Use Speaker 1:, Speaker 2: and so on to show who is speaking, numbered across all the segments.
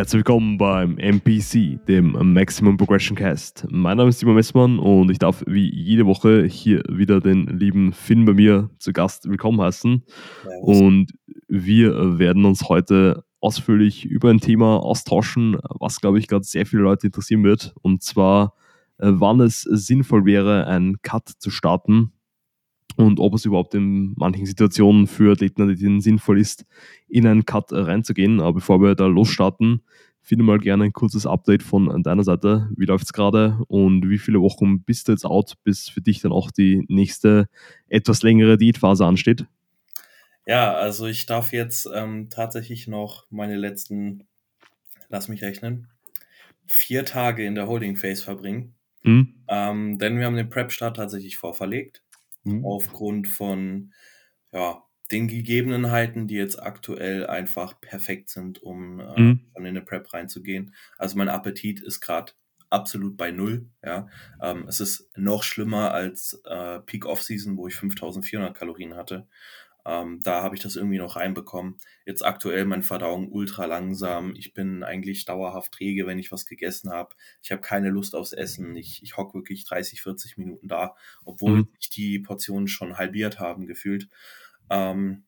Speaker 1: Herzlich willkommen beim MPC, dem Maximum Progression Cast. Mein Name ist Simon Messmann und ich darf wie jede Woche hier wieder den lieben Finn bei mir zu Gast willkommen heißen. Und wir werden uns heute ausführlich über ein Thema austauschen, was, glaube ich, gerade sehr viele Leute interessieren wird. Und zwar, äh, wann es sinnvoll wäre, einen Cut zu starten und ob es überhaupt in manchen Situationen für Athleten Athletinnen sinnvoll ist, in einen Cut reinzugehen. Aber bevor wir da losstarten, finde mal gerne ein kurzes Update von deiner Seite. Wie läuft es gerade und wie viele Wochen bist du jetzt out, bis für dich dann auch die nächste etwas längere Diätphase ansteht?
Speaker 2: Ja, also ich darf jetzt ähm, tatsächlich noch meine letzten, lass mich rechnen, vier Tage in der Holding Phase verbringen. Mhm. Ähm, denn wir haben den Prep-Start tatsächlich vorverlegt mhm. aufgrund von ja, den Gegebenheiten, die jetzt aktuell einfach perfekt sind, um äh, mhm. in eine Prep reinzugehen. Also mein Appetit ist gerade absolut bei null. Ja, ähm, es ist noch schlimmer als äh, Peak Off Season, wo ich 5.400 Kalorien hatte. Ähm, da habe ich das irgendwie noch reinbekommen. Jetzt aktuell meine Verdauung ultra langsam. Ich bin eigentlich dauerhaft träge, wenn ich was gegessen habe. Ich habe keine Lust aufs Essen. Ich, ich hocke wirklich 30, 40 Minuten da, obwohl mhm. ich die Portionen schon halbiert haben, gefühlt. Ähm,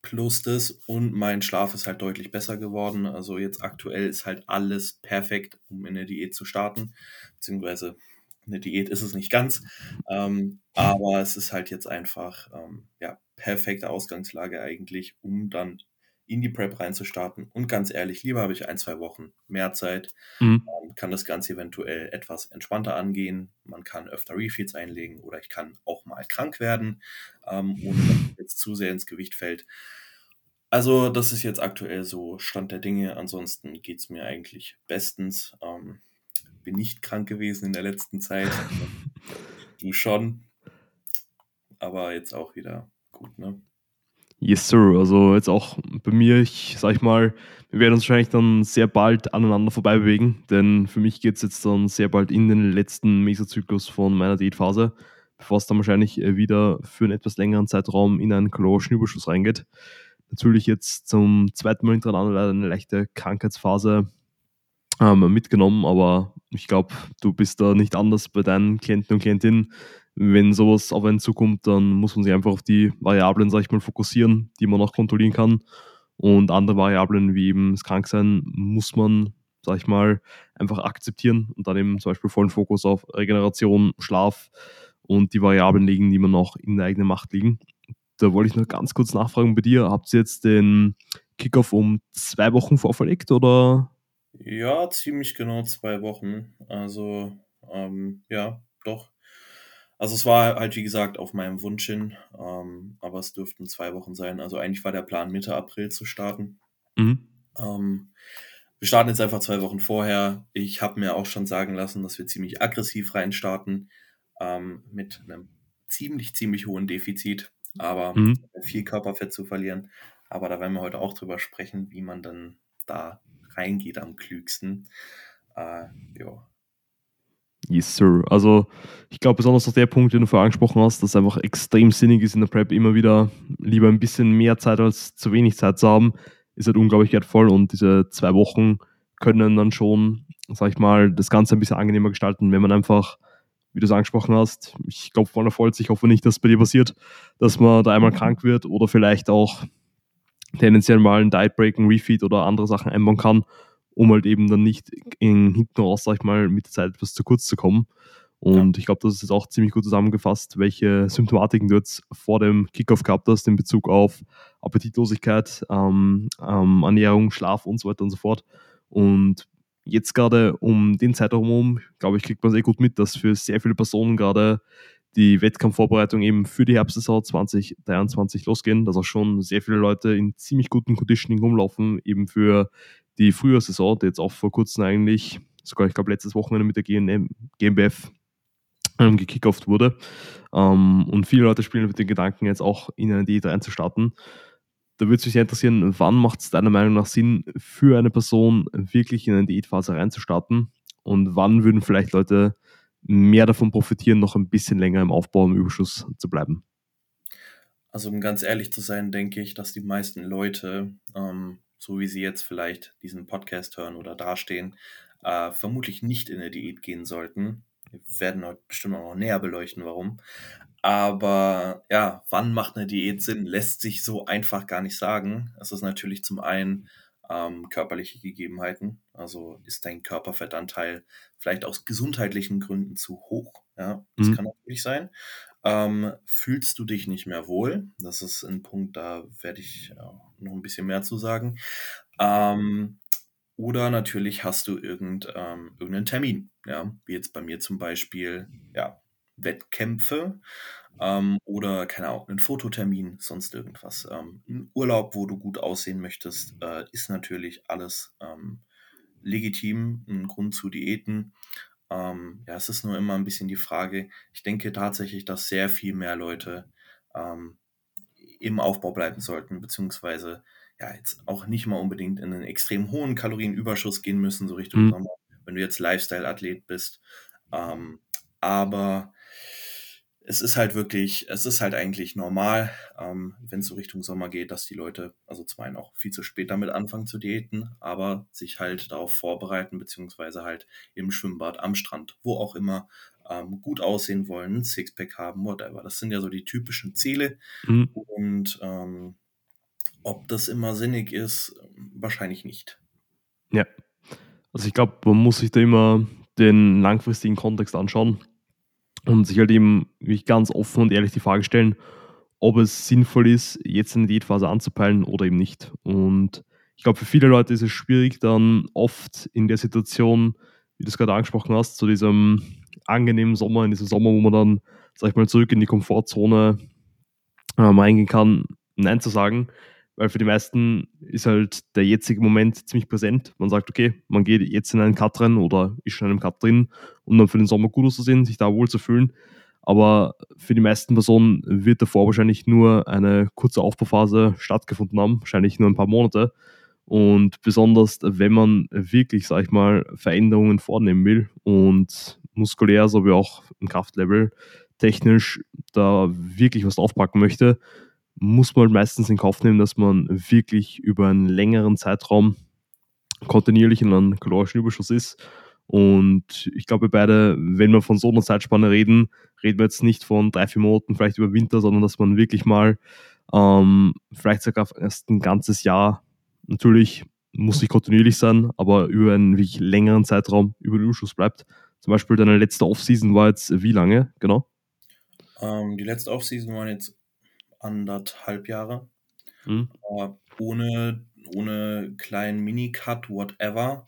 Speaker 2: plus das und mein Schlaf ist halt deutlich besser geworden. Also jetzt aktuell ist halt alles perfekt, um in der Diät zu starten. Beziehungsweise eine Diät ist es nicht ganz, ähm, aber es ist halt jetzt einfach ähm, ja, perfekte Ausgangslage eigentlich, um dann in die Prep reinzustarten. Und ganz ehrlich, lieber habe ich ein, zwei Wochen mehr Zeit, mhm. ähm, kann das Ganze eventuell etwas entspannter angehen. Man kann öfter Refeeds einlegen oder ich kann auch mal krank werden, ähm, ohne dass jetzt zu sehr ins Gewicht fällt. Also, das ist jetzt aktuell so Stand der Dinge. Ansonsten geht es mir eigentlich bestens. Ähm, bin nicht krank gewesen in der letzten Zeit. du schon. Aber jetzt auch wieder gut, ne?
Speaker 1: Yes, sir. Also jetzt auch bei mir, ich sag ich mal, wir werden uns wahrscheinlich dann sehr bald aneinander vorbei bewegen, denn für mich geht es jetzt dann sehr bald in den letzten Mesozyklus von meiner Diätphase, bevor es dann wahrscheinlich äh, wieder für einen etwas längeren Zeitraum in einen kalorischen Überschuss reingeht. Natürlich jetzt zum zweiten Mal hintereinander leider eine leichte Krankheitsphase ähm, mitgenommen, aber ich glaube, du bist da nicht anders bei deinen Klienten und Klientinnen. Wenn sowas auf einen zukommt, dann muss man sich einfach auf die Variablen, sag ich mal, fokussieren, die man auch kontrollieren kann. Und andere Variablen wie eben das Kranksein muss man, sag ich mal, einfach akzeptieren und dann eben zum Beispiel vollen Fokus auf Regeneration, Schlaf und die Variablen legen, die man auch in der eigenen Macht liegen. Da wollte ich noch ganz kurz nachfragen bei dir. Habt ihr jetzt den Kickoff um zwei Wochen vorverlegt oder
Speaker 2: ja, ziemlich genau zwei Wochen. Also, ähm, ja, doch. Also es war halt, wie gesagt, auf meinem Wunsch hin, ähm, aber es dürften zwei Wochen sein. Also eigentlich war der Plan, Mitte April zu starten. Mhm. Ähm, wir starten jetzt einfach zwei Wochen vorher. Ich habe mir auch schon sagen lassen, dass wir ziemlich aggressiv reinstarten, ähm, mit einem ziemlich, ziemlich hohen Defizit, aber mhm. viel Körperfett zu verlieren. Aber da werden wir heute auch drüber sprechen, wie man dann da reingeht am klügsten. Äh, ja.
Speaker 1: Yes, sir. Also ich glaube besonders auch der Punkt, den du vorher angesprochen hast, dass einfach extrem sinnig ist in der Prep immer wieder lieber ein bisschen mehr Zeit als zu wenig Zeit zu haben, ist halt unglaublich wertvoll und diese zwei Wochen können dann schon, sag ich mal, das Ganze ein bisschen angenehmer gestalten, wenn man einfach, wie du es angesprochen hast, ich glaube voller Voll, ich hoffe nicht, dass bei dir passiert, dass man da einmal krank wird oder vielleicht auch tendenziell mal ein Diet Break, ein Refeed oder andere Sachen einbauen kann, um halt eben dann nicht in, hinten raus, sag ich mal, mit der Zeit etwas zu kurz zu kommen. Und ja. ich glaube, das ist jetzt auch ziemlich gut zusammengefasst, welche Symptomatiken du jetzt vor dem Kickoff gehabt hast in Bezug auf Appetitlosigkeit, ähm, ähm, Ernährung, Schlaf und so weiter und so fort. Und jetzt gerade um den Zeitraum glaube ich, kriegt man sehr gut mit, dass für sehr viele Personen gerade die Wettkampfvorbereitung eben für die Herbstsaison 2023 losgehen, dass auch schon sehr viele Leute in ziemlich guten Conditioning rumlaufen, eben für die Frühjahrsaison, die jetzt auch vor kurzem eigentlich, sogar ich glaube letztes Wochenende mit der GNM, GmbF ähm, gekickoft wurde. Ähm, und viele Leute spielen mit den Gedanken, jetzt auch in eine Diät reinzustarten. Da würde es mich sehr interessieren, wann macht es deiner Meinung nach Sinn, für eine Person wirklich in eine Diätphase reinzustarten? Und wann würden vielleicht Leute mehr davon profitieren, noch ein bisschen länger im Aufbau im Überschuss zu bleiben?
Speaker 2: Also um ganz ehrlich zu sein, denke ich, dass die meisten Leute ähm, so wie sie jetzt vielleicht diesen Podcast hören oder dastehen, äh, vermutlich nicht in eine Diät gehen sollten. Wir werden heute bestimmt auch noch näher beleuchten, warum. Aber ja, wann macht eine Diät Sinn, lässt sich so einfach gar nicht sagen. Es ist natürlich zum einen ähm, körperliche Gegebenheiten. Also ist dein Körperfettanteil vielleicht aus gesundheitlichen Gründen zu hoch. Ja, das mhm. kann natürlich sein. Ähm, fühlst du dich nicht mehr wohl? Das ist ein Punkt, da werde ich äh, noch ein bisschen mehr zu sagen. Ähm, oder natürlich hast du irgend, ähm, irgendeinen Termin, ja, wie jetzt bei mir zum Beispiel, ja, Wettkämpfe ähm, oder keine Ahnung, einen Fototermin, sonst irgendwas. Ähm, ein Urlaub, wo du gut aussehen möchtest, äh, ist natürlich alles ähm, legitim, ein Grund zu Diäten. Ähm, ja, es ist nur immer ein bisschen die Frage. Ich denke tatsächlich, dass sehr viel mehr Leute ähm, im Aufbau bleiben sollten, beziehungsweise ja, jetzt auch nicht mal unbedingt in einen extrem hohen Kalorienüberschuss gehen müssen, so Richtung mhm. Sommer, wenn du jetzt Lifestyle-Athlet bist. Ähm, aber es ist halt wirklich, es ist halt eigentlich normal, ähm, wenn es so Richtung Sommer geht, dass die Leute, also zum einen auch viel zu spät damit anfangen zu diäten, aber sich halt darauf vorbereiten, beziehungsweise halt im Schwimmbad, am Strand, wo auch immer, ähm, gut aussehen wollen, Sixpack haben, whatever. Das sind ja so die typischen Ziele. Mhm. Und ähm, ob das immer sinnig ist, wahrscheinlich nicht.
Speaker 1: Ja. Also ich glaube, man muss sich da immer den langfristigen Kontext anschauen und sich halt eben wirklich ganz offen und ehrlich die Frage stellen, ob es sinnvoll ist, jetzt eine Diätphase anzupeilen oder eben nicht. Und ich glaube, für viele Leute ist es schwierig, dann oft in der Situation, wie du es gerade angesprochen hast, zu diesem angenehmen Sommer, in diesem Sommer, wo man dann, sag ich mal, zurück in die Komfortzone ähm, reingehen kann, Nein zu sagen. Weil für die meisten ist halt der jetzige Moment ziemlich präsent. Man sagt, okay, man geht jetzt in einen Cut rein oder ist schon in einem Cut drin, um dann für den Sommer gut auszusehen, sich da wohl zu fühlen. Aber für die meisten Personen wird davor wahrscheinlich nur eine kurze Aufbauphase stattgefunden haben, wahrscheinlich nur ein paar Monate. Und besonders, wenn man wirklich, sag ich mal, Veränderungen vornehmen will und muskulär sowie auch im Kraftlevel technisch da wirklich was aufpacken möchte, muss man halt meistens in Kauf nehmen, dass man wirklich über einen längeren Zeitraum kontinuierlich in einem kalorischen Überschuss ist. Und ich glaube, beide, wenn wir von so einer Zeitspanne reden, reden wir jetzt nicht von drei, vier Monaten, vielleicht über Winter, sondern dass man wirklich mal ähm, vielleicht sogar erst ein ganzes Jahr, natürlich muss nicht kontinuierlich sein, aber über einen wirklich längeren Zeitraum über den Überschuss bleibt. Zum Beispiel deine letzte Offseason war jetzt wie lange, genau?
Speaker 2: Ähm, die letzte Offseason war jetzt anderthalb Jahre. Mhm. Äh, ohne, ohne kleinen Mini-Cut, whatever.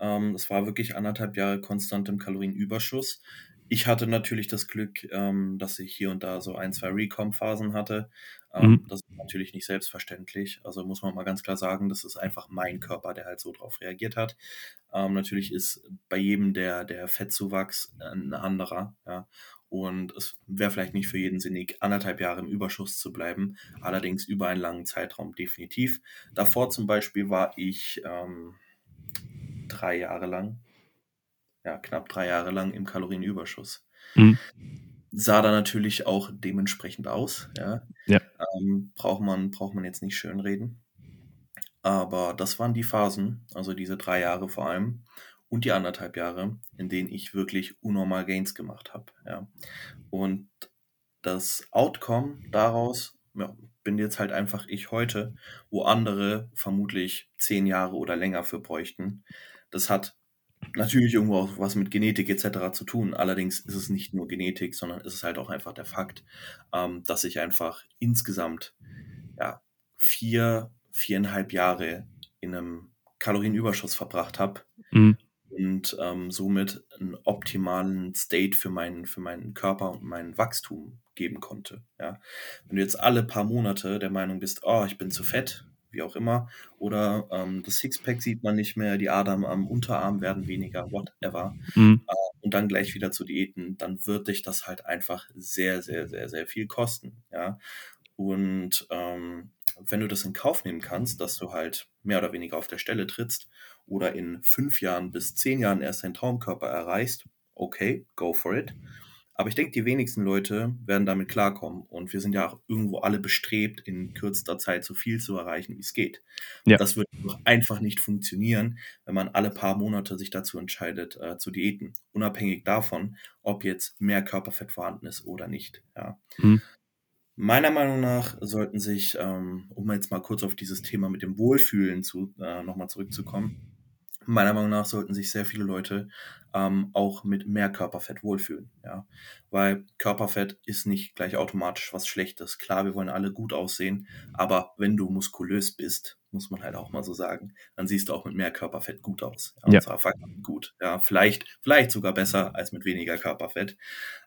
Speaker 2: Ähm, es war wirklich anderthalb Jahre konstant im Kalorienüberschuss. Ich hatte natürlich das Glück, ähm, dass ich hier und da so ein, zwei Recom-Phasen hatte. Ähm, mhm. Das ist natürlich nicht selbstverständlich. Also muss man mal ganz klar sagen, das ist einfach mein Körper, der halt so drauf reagiert hat. Ähm, natürlich ist bei jedem der, der Fettzuwachs ein anderer. Ja. Und es wäre vielleicht nicht für jeden sinnig, anderthalb Jahre im Überschuss zu bleiben, allerdings über einen langen Zeitraum definitiv. Davor zum Beispiel war ich ähm, drei Jahre lang, ja, knapp drei Jahre lang im Kalorienüberschuss. Mhm. Sah da natürlich auch dementsprechend aus, ja. ja. Ähm, braucht, man, braucht man jetzt nicht schönreden. Aber das waren die Phasen, also diese drei Jahre vor allem und die anderthalb Jahre, in denen ich wirklich unnormal Gains gemacht habe. Ja. Und das Outcome daraus ja, bin jetzt halt einfach ich heute, wo andere vermutlich zehn Jahre oder länger für bräuchten. Das hat natürlich irgendwo auch was mit Genetik etc. zu tun. Allerdings ist es nicht nur Genetik, sondern ist es halt auch einfach der Fakt, ähm, dass ich einfach insgesamt ja, vier, viereinhalb Jahre in einem Kalorienüberschuss verbracht habe. Mhm und ähm, somit einen optimalen State für meinen, für meinen Körper und mein Wachstum geben konnte. Ja. Wenn du jetzt alle paar Monate der Meinung bist, oh, ich bin zu fett, wie auch immer, oder ähm, das Sixpack sieht man nicht mehr, die Adern am Unterarm werden weniger, whatever, mhm. äh, und dann gleich wieder zu Diäten, dann wird dich das halt einfach sehr, sehr, sehr, sehr viel kosten. Ja. Und ähm, wenn du das in Kauf nehmen kannst, dass du halt mehr oder weniger auf der Stelle trittst oder in fünf Jahren bis zehn Jahren erst deinen Traumkörper erreichst, okay, go for it. Aber ich denke, die wenigsten Leute werden damit klarkommen. Und wir sind ja auch irgendwo alle bestrebt, in kürzester Zeit so viel zu erreichen, wie es geht. Ja. Das wird einfach nicht funktionieren, wenn man alle paar Monate sich dazu entscheidet, äh, zu diäten. Unabhängig davon, ob jetzt mehr Körperfett vorhanden ist oder nicht. Ja. Hm. Meiner Meinung nach sollten sich, ähm, um jetzt mal kurz auf dieses Thema mit dem Wohlfühlen zu, äh, nochmal zurückzukommen, meiner Meinung nach sollten sich sehr viele Leute ähm, auch mit mehr Körperfett wohlfühlen. Ja? Weil Körperfett ist nicht gleich automatisch was Schlechtes. Klar, wir wollen alle gut aussehen, aber wenn du muskulös bist, muss man halt auch mal so sagen, dann siehst du auch mit mehr Körperfett gut aus. Ja, ja. Und zwar gut. Ja, vielleicht, vielleicht sogar besser als mit weniger Körperfett.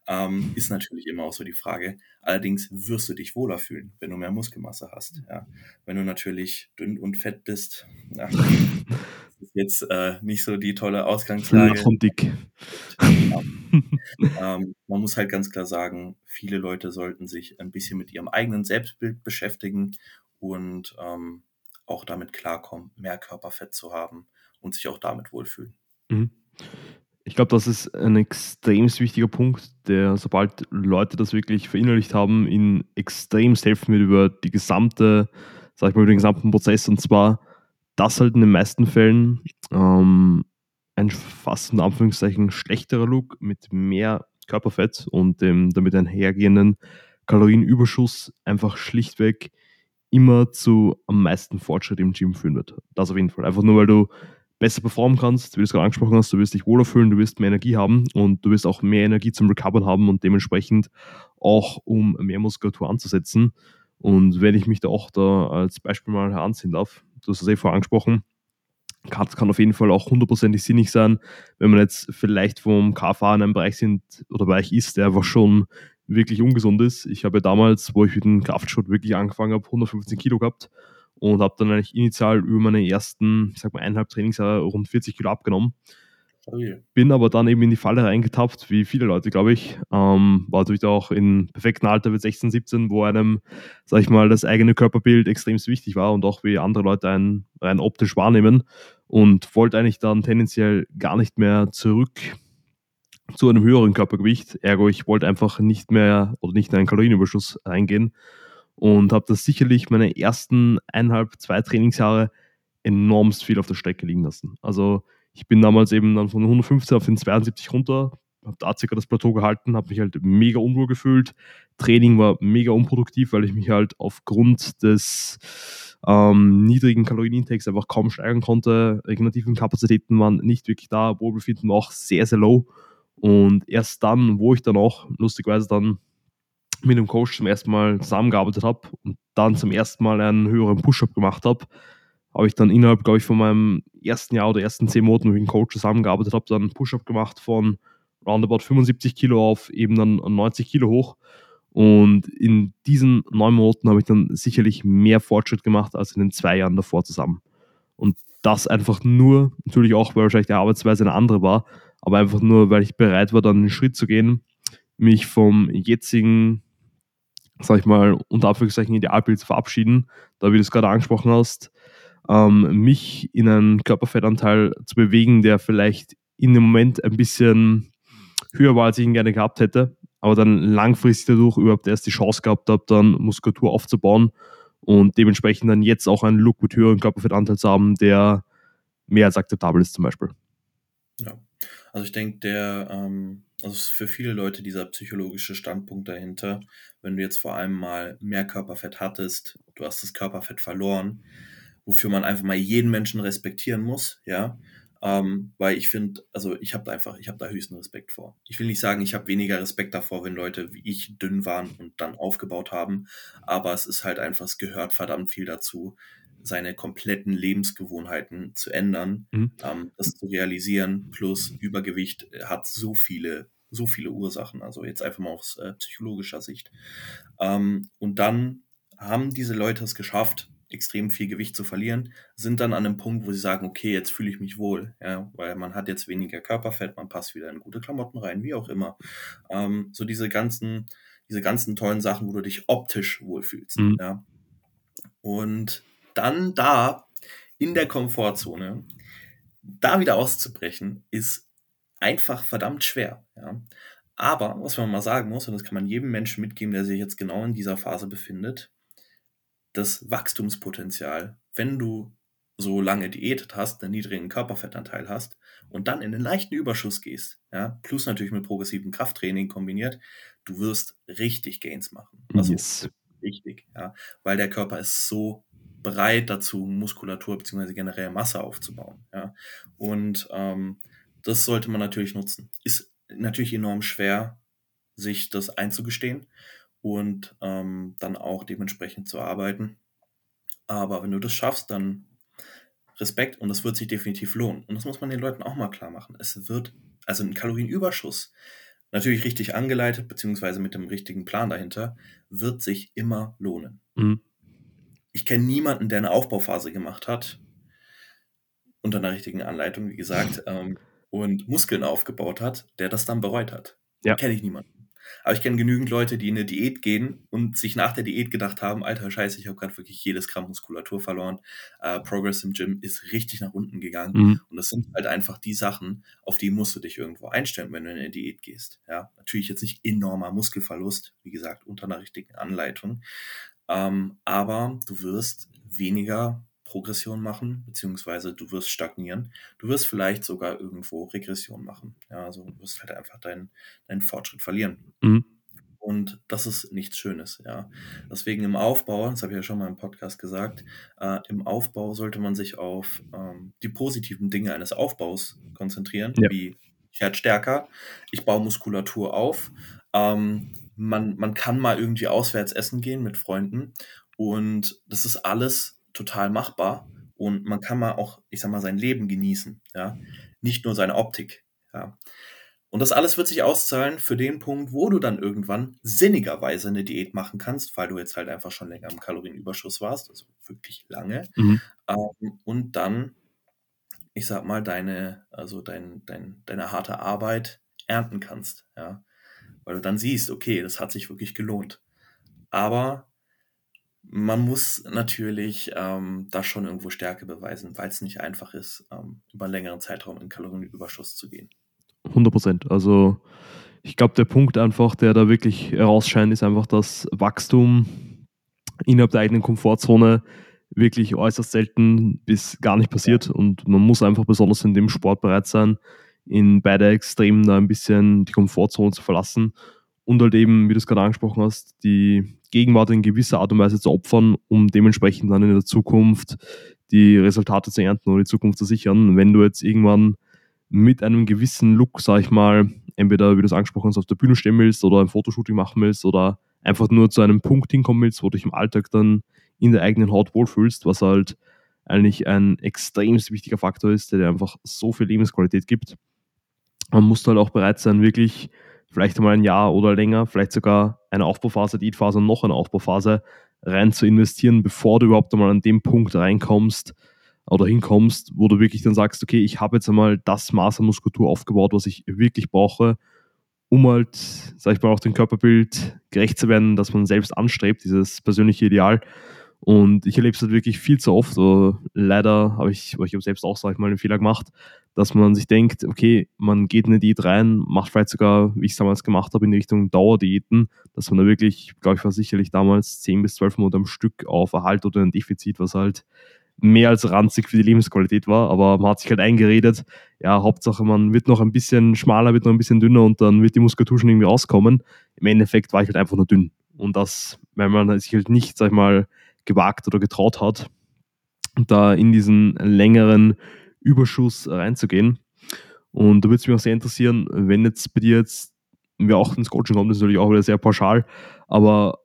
Speaker 2: Ähm, ist natürlich immer auch so die Frage. Allerdings wirst du dich wohler fühlen, wenn du mehr Muskelmasse hast. Ja. Wenn du natürlich dünn und fett bist, ja, ist jetzt äh, nicht so die tolle Ausgangslage. Von dick. ähm, man muss halt ganz klar sagen, viele Leute sollten sich ein bisschen mit ihrem eigenen Selbstbild beschäftigen und ähm, auch damit klarkommen, mehr Körperfett zu haben und sich auch damit wohlfühlen. Mhm.
Speaker 1: Ich glaube, das ist ein extrem wichtiger Punkt, der, sobald Leute das wirklich verinnerlicht haben, ihnen extrem helfen wird über die gesamte, sag ich mal, über den gesamten Prozess. Und zwar das halt in den meisten Fällen ähm, ein fast in Anführungszeichen schlechterer Look mit mehr Körperfett und dem damit einhergehenden Kalorienüberschuss einfach schlichtweg immer zu am meisten Fortschritt im Gym führen wird. Das auf jeden Fall. Einfach nur, weil du besser performen kannst, wie du es gerade angesprochen hast, du wirst dich wohler fühlen, du wirst mehr Energie haben und du wirst auch mehr Energie zum Recovern haben und dementsprechend auch um mehr Muskulatur anzusetzen. Und wenn ich mich da auch da als Beispiel mal heranziehen darf, du hast es eh vorher angesprochen, kann, kann auf jeden Fall auch hundertprozentig sinnig sein, wenn man jetzt vielleicht vom KFA in einem Bereich sind oder Bereich ist, der einfach schon wirklich ungesund ist. Ich habe ja damals, wo ich mit dem Kraftsport wirklich angefangen habe, 115 Kilo gehabt und habe dann eigentlich initial über meine ersten, ich sag mal, eineinhalb Trainingsjahre rund 40 Kilo abgenommen. Oh Bin aber dann eben in die Falle reingetappt, wie viele Leute, glaube ich. Ähm, war natürlich auch in perfekten Alter mit 16, 17, wo einem, sag ich mal, das eigene Körperbild extrem wichtig war und auch wie andere Leute einen rein optisch wahrnehmen. Und wollte eigentlich dann tendenziell gar nicht mehr zurück zu einem höheren Körpergewicht. Ergo, ich wollte einfach nicht mehr oder nicht in einen Kalorienüberschuss reingehen und habe das sicherlich meine ersten eineinhalb, zwei Trainingsjahre enormst viel auf der Strecke liegen lassen. Also ich bin damals eben dann von 115 auf den 72 runter, habe da circa das Plateau gehalten, habe mich halt mega unwohl gefühlt. Training war mega unproduktiv, weil ich mich halt aufgrund des ähm, niedrigen Kalorienintakes einfach kaum steigern konnte. Regenerativen Kapazitäten waren nicht wirklich da, Wohlbefinden war auch sehr, sehr low. Und erst dann, wo ich dann auch lustigerweise dann mit dem Coach zum ersten Mal zusammengearbeitet habe und dann zum ersten Mal einen höheren Push-Up gemacht habe, habe ich dann innerhalb, glaube ich, von meinem ersten Jahr oder ersten zehn Monaten, wo ich mit dem Coach zusammengearbeitet habe, dann einen Push-Up gemacht von roundabout 75 Kilo auf eben dann 90 Kilo hoch. Und in diesen neun Monaten habe ich dann sicherlich mehr Fortschritt gemacht als in den zwei Jahren davor zusammen. Und das einfach nur, natürlich auch, weil wahrscheinlich die Arbeitsweise eine andere war, aber einfach nur, weil ich bereit war, dann einen Schritt zu gehen, mich vom jetzigen, sag ich mal, unter Anführungszeichen Idealbild zu verabschieden, da wie du es gerade angesprochen hast, ähm, mich in einen Körperfettanteil zu bewegen, der vielleicht in dem Moment ein bisschen höher war, als ich ihn gerne gehabt hätte, aber dann langfristig dadurch überhaupt erst die Chance gehabt habe, dann Muskulatur aufzubauen und dementsprechend dann jetzt auch einen Look mit höheren Körperfettanteil zu haben, der mehr als akzeptabel ist zum Beispiel.
Speaker 2: Ja, also ich denke, der, ähm, also für viele Leute dieser psychologische Standpunkt dahinter, wenn du jetzt vor allem mal mehr Körperfett hattest, du hast das Körperfett verloren, wofür man einfach mal jeden Menschen respektieren muss, ja. Ähm, weil ich finde, also ich habe da einfach, ich habe da höchsten Respekt vor. Ich will nicht sagen, ich habe weniger Respekt davor, wenn Leute wie ich dünn waren und dann aufgebaut haben, aber es ist halt einfach, es gehört verdammt viel dazu, seine kompletten Lebensgewohnheiten zu ändern, mhm. ähm, das zu realisieren, plus Übergewicht hat so viele, so viele Ursachen, also jetzt einfach mal aus äh, psychologischer Sicht. Ähm, und dann haben diese Leute es geschafft, extrem viel Gewicht zu verlieren, sind dann an einem Punkt, wo sie sagen, okay, jetzt fühle ich mich wohl, ja, weil man hat jetzt weniger Körperfett, man passt wieder in gute Klamotten rein, wie auch immer. Ähm, so diese ganzen, diese ganzen tollen Sachen, wo du dich optisch wohlfühlst, mhm. ja. Und dann da in der Komfortzone, da wieder auszubrechen, ist einfach verdammt schwer, ja. Aber was man mal sagen muss, und das kann man jedem Menschen mitgeben, der sich jetzt genau in dieser Phase befindet, das Wachstumspotenzial, wenn du so lange diätet hast, einen niedrigen Körperfettanteil hast und dann in den leichten Überschuss gehst, ja, plus natürlich mit progressivem Krafttraining kombiniert, du wirst richtig Gains machen. Also yes. richtig, ja, weil der Körper ist so bereit dazu, Muskulatur bzw. generell Masse aufzubauen, ja. Und ähm, das sollte man natürlich nutzen. Ist natürlich enorm schwer, sich das einzugestehen und ähm, dann auch dementsprechend zu arbeiten. Aber wenn du das schaffst, dann Respekt und das wird sich definitiv lohnen. Und das muss man den Leuten auch mal klar machen. Es wird, also ein Kalorienüberschuss, natürlich richtig angeleitet, beziehungsweise mit dem richtigen Plan dahinter, wird sich immer lohnen. Mhm. Ich kenne niemanden, der eine Aufbauphase gemacht hat, unter einer richtigen Anleitung, wie gesagt, ähm, und Muskeln aufgebaut hat, der das dann bereut hat. Ja. Kenne ich niemanden. Aber ich kenne genügend Leute, die in eine Diät gehen und sich nach der Diät gedacht haben, alter Scheiße, ich habe gerade wirklich jedes Gramm Muskulatur verloren. Äh, Progress im Gym ist richtig nach unten gegangen. Mhm. Und das sind halt einfach die Sachen, auf die musst du dich irgendwo einstellen, wenn du in eine Diät gehst. Ja, natürlich jetzt nicht enormer Muskelverlust, wie gesagt, unter einer richtigen Anleitung. Ähm, aber du wirst weniger Progression machen, beziehungsweise du wirst stagnieren. Du wirst vielleicht sogar irgendwo Regression machen. Ja, also du wirst halt einfach deinen, deinen Fortschritt verlieren. Mhm. Und das ist nichts Schönes, ja. Deswegen im Aufbau, das habe ich ja schon mal im Podcast gesagt, äh, im Aufbau sollte man sich auf ähm, die positiven Dinge eines Aufbaus konzentrieren, ja. wie ich werde stärker, ich baue Muskulatur auf, ähm, man, man kann mal irgendwie auswärts essen gehen mit Freunden und das ist alles total machbar und man kann mal auch, ich sag mal, sein Leben genießen, ja, nicht nur seine Optik, ja. Und das alles wird sich auszahlen für den Punkt, wo du dann irgendwann sinnigerweise eine Diät machen kannst, weil du jetzt halt einfach schon länger im Kalorienüberschuss warst, also wirklich lange. Mhm. Ähm, und dann, ich sag mal, deine, also dein, dein, deine harte Arbeit ernten kannst, ja. Weil du dann siehst, okay, das hat sich wirklich gelohnt. Aber man muss natürlich ähm, da schon irgendwo Stärke beweisen, weil es nicht einfach ist, ähm, über einen längeren Zeitraum in Kalorienüberschuss zu gehen.
Speaker 1: 100 Prozent. Also ich glaube, der Punkt einfach, der da wirklich herausscheint, ist einfach, dass Wachstum innerhalb der eigenen Komfortzone wirklich äußerst selten bis gar nicht passiert und man muss einfach besonders in dem Sport bereit sein, in beide Extremen da ein bisschen die Komfortzone zu verlassen und halt eben, wie du es gerade angesprochen hast, die Gegenwart in gewisser Art und Weise zu opfern, um dementsprechend dann in der Zukunft die Resultate zu ernten oder die Zukunft zu sichern. Wenn du jetzt irgendwann mit einem gewissen Look, sag ich mal, entweder, wie du es angesprochen hast, auf der Bühne stehen willst oder ein Fotoshooting machen willst oder einfach nur zu einem Punkt hinkommen willst, wo du dich im Alltag dann in der eigenen Haut wohlfühlst, was halt eigentlich ein extrem wichtiger Faktor ist, der dir einfach so viel Lebensqualität gibt. Man muss halt auch bereit sein, wirklich vielleicht einmal ein Jahr oder länger, vielleicht sogar eine Aufbauphase, Diätphase und noch eine Aufbauphase rein zu investieren, bevor du überhaupt einmal an dem Punkt reinkommst oder hinkommst, wo du wirklich dann sagst, okay, ich habe jetzt einmal das Maß an Muskulatur aufgebaut, was ich wirklich brauche, um halt, sag ich mal, auch dem Körperbild gerecht zu werden, das man selbst anstrebt, dieses persönliche Ideal. Und ich erlebe es halt wirklich viel zu oft. So, leider habe ich, ich habe selbst auch, sag ich mal, einen Fehler gemacht, dass man sich denkt, okay, man geht in eine Diät rein, macht vielleicht sogar, wie ich es damals gemacht habe, in Richtung Dauerdiäten, dass man da wirklich, glaube ich, war sicherlich damals 10 bis 12 Monate am Stück auf Erhalt oder ein Defizit, was halt mehr als ranzig für die Lebensqualität war, aber man hat sich halt eingeredet, ja, Hauptsache man wird noch ein bisschen schmaler, wird noch ein bisschen dünner und dann wird die Muskulatur schon irgendwie rauskommen. Im Endeffekt war ich halt einfach nur dünn. Und das, wenn man sich halt nicht, sag ich mal, gewagt oder getraut hat, da in diesen längeren Überschuss reinzugehen. Und da würde es mich auch sehr interessieren, wenn jetzt bei dir jetzt wir auch ins Coaching kommen, das ist natürlich auch wieder sehr pauschal, aber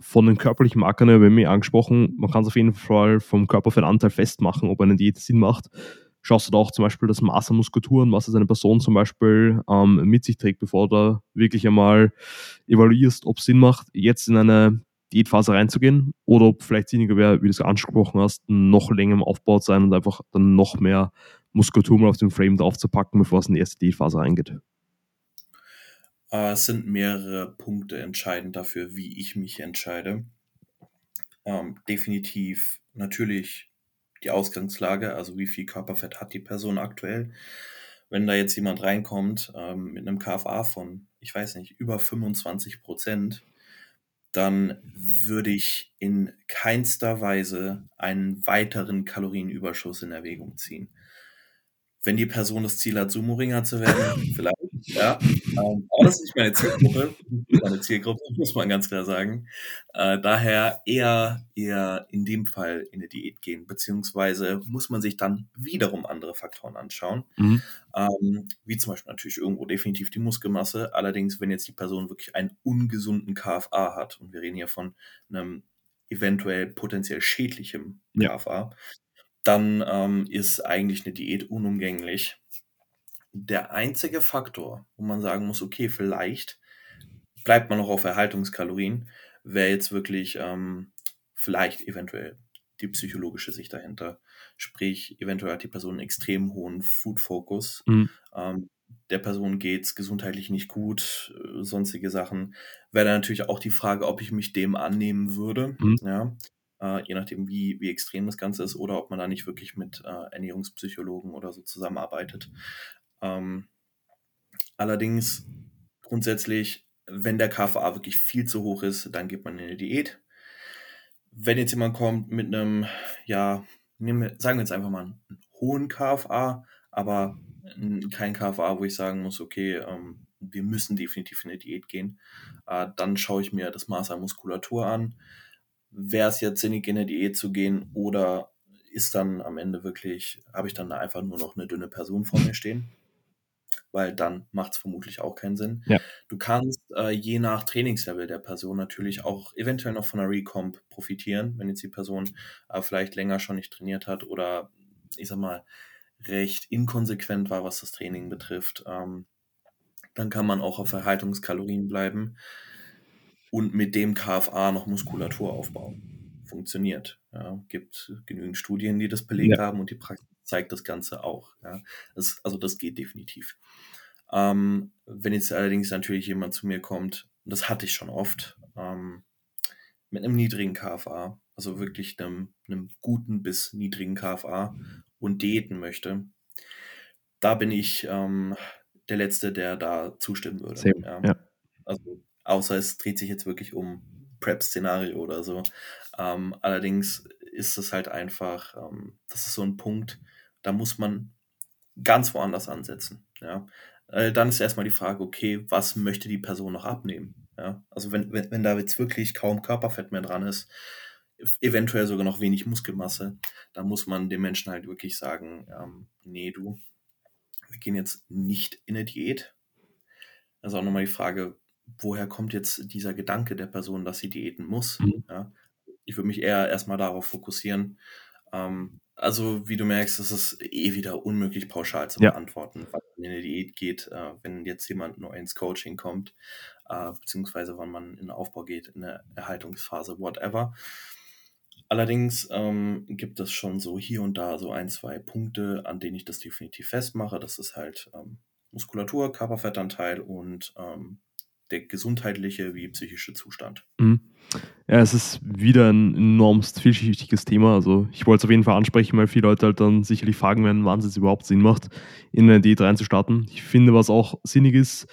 Speaker 1: von den körperlichen Markern haben wir mir angesprochen, man kann es auf jeden Fall vom Körper für einen Anteil festmachen, ob eine Diät Sinn macht. Schaust du da auch zum Beispiel das Maß an Muskulatur und was es eine Person zum Beispiel ähm, mit sich trägt, bevor du da wirklich einmal evaluierst, ob es Sinn macht, jetzt in eine Diätphase reinzugehen oder ob vielleicht sinniger wäre, wie du es angesprochen hast, noch länger im Aufbau zu sein und einfach dann noch mehr Muskulatur mal auf den Frame draufzupacken, bevor es in die erste Diätphase reingeht.
Speaker 2: Äh, es sind mehrere Punkte entscheidend dafür, wie ich mich entscheide. Ähm, definitiv natürlich die Ausgangslage, also wie viel Körperfett hat die Person aktuell. wenn da jetzt jemand reinkommt ähm, mit einem KFA von, ich weiß nicht, über 25 Prozent, dann würde ich in keinster Weise einen weiteren Kalorienüberschuss in Erwägung ziehen. Wenn die Person das Ziel hat, Sumo-Ringer zu werden, vielleicht, ja. Ähm, aber das ist nicht meine Zielgruppe. Meine Zielgruppe, muss man ganz klar sagen. Äh, daher eher, eher in dem Fall in eine Diät gehen, beziehungsweise muss man sich dann wiederum andere Faktoren anschauen. Mhm. Ähm, wie zum Beispiel natürlich irgendwo definitiv die Muskelmasse. Allerdings, wenn jetzt die Person wirklich einen ungesunden KFA hat, und wir reden hier von einem eventuell potenziell schädlichem ja. KFA, dann ähm, ist eigentlich eine Diät unumgänglich der einzige Faktor, wo man sagen muss, okay, vielleicht bleibt man noch auf Erhaltungskalorien, wäre jetzt wirklich ähm, vielleicht eventuell die psychologische Sicht dahinter. Sprich, eventuell hat die Person einen extrem hohen Food-Fokus. Mhm. Ähm, der Person geht es gesundheitlich nicht gut, äh, sonstige Sachen. Wäre dann natürlich auch die Frage, ob ich mich dem annehmen würde. Mhm. Ja. Äh, je nachdem, wie, wie extrem das Ganze ist, oder ob man da nicht wirklich mit äh, Ernährungspsychologen oder so zusammenarbeitet. Ähm, allerdings grundsätzlich, wenn der KVA wirklich viel zu hoch ist, dann geht man in eine Diät. Wenn jetzt jemand kommt mit einem, ja, nehmen, sagen wir jetzt einfach mal einen hohen KFA, aber kein KFA, wo ich sagen muss, okay, ähm, wir müssen definitiv in eine Diät gehen, äh, dann schaue ich mir das Maß an Muskulatur an. Wäre es jetzt sinnig, in eine Diät zu gehen oder ist dann am Ende wirklich, habe ich dann einfach nur noch eine dünne Person vor mir stehen? Weil dann macht es vermutlich auch keinen Sinn. Ja. Du kannst äh, je nach Trainingslevel der Person natürlich auch eventuell noch von einer Recomp profitieren, wenn jetzt die Person äh, vielleicht länger schon nicht trainiert hat oder ich sag mal recht inkonsequent war, was das Training betrifft. Ähm, dann kann man auch auf Erhaltungskalorien bleiben und mit dem KFA noch Muskulatur aufbauen. Funktioniert. Ja, gibt genügend Studien, die das belegt ja. haben und die Praxis zeigt das Ganze auch. Ja. Das, also das geht definitiv. Ähm, wenn jetzt allerdings natürlich jemand zu mir kommt, das hatte ich schon oft, ähm, mit einem niedrigen KFA, also wirklich einem, einem guten bis niedrigen KFA und diäten möchte, da bin ich ähm, der Letzte, der da zustimmen würde. Ja. ja. Also außer es dreht sich jetzt wirklich um Prep-Szenario oder so. Ähm, allerdings ist es halt einfach, ähm, das ist so ein Punkt, da muss man ganz woanders ansetzen. Ja. Äh, dann ist erstmal die Frage, okay, was möchte die Person noch abnehmen? Ja. Also wenn, wenn, wenn da jetzt wirklich kaum Körperfett mehr dran ist, eventuell sogar noch wenig Muskelmasse, dann muss man dem Menschen halt wirklich sagen, ähm, nee, du, wir gehen jetzt nicht in eine Diät. Also auch nochmal die Frage, woher kommt jetzt dieser Gedanke der Person, dass sie diäten muss? Mhm. Ja? Ich würde mich eher erstmal darauf fokussieren, ähm, also, wie du merkst, ist es eh wieder unmöglich pauschal zu ja. beantworten, wann man in eine Diät geht, äh, wenn jetzt jemand neu ins Coaching kommt, äh, beziehungsweise wann man in den Aufbau geht, in eine Erhaltungsphase, whatever. Allerdings ähm, gibt es schon so hier und da so ein, zwei Punkte, an denen ich das definitiv festmache. Das ist halt ähm, Muskulatur, Körperfettanteil und ähm, der gesundheitliche wie psychische Zustand. Mhm.
Speaker 1: Ja, es ist wieder ein enormst vielschichtiges Thema. Also ich wollte es auf jeden Fall ansprechen, weil viele Leute halt dann sicherlich fragen werden, wann es überhaupt Sinn macht, in eine Diät reinzustarten. Ich finde, was auch sinnig ist,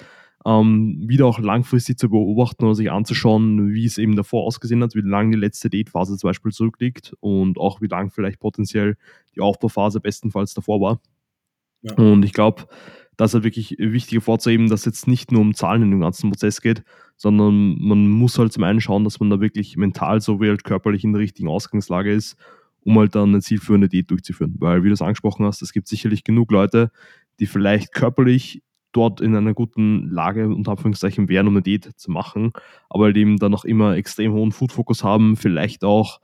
Speaker 1: ähm, wieder auch langfristig zu beobachten oder sich anzuschauen, wie es eben davor ausgesehen hat, wie lange die letzte Diätphase zum Beispiel zurückliegt und auch wie lang vielleicht potenziell die Aufbauphase bestenfalls davor war. Ja. Und ich glaube, das ist halt wirklich wichtig hervorzuheben, dass es jetzt nicht nur um Zahlen in dem ganzen Prozess geht, sondern man muss halt zum einen schauen, dass man da wirklich mental sowie halt körperlich in der richtigen Ausgangslage ist, um halt dann eine zielführende Diät durchzuführen. Weil, wie du es angesprochen hast, es gibt sicherlich genug Leute, die vielleicht körperlich dort in einer guten Lage, unter Anführungszeichen, wären, um eine Diät zu machen, aber halt eben dann noch immer extrem hohen Food-Fokus haben, vielleicht auch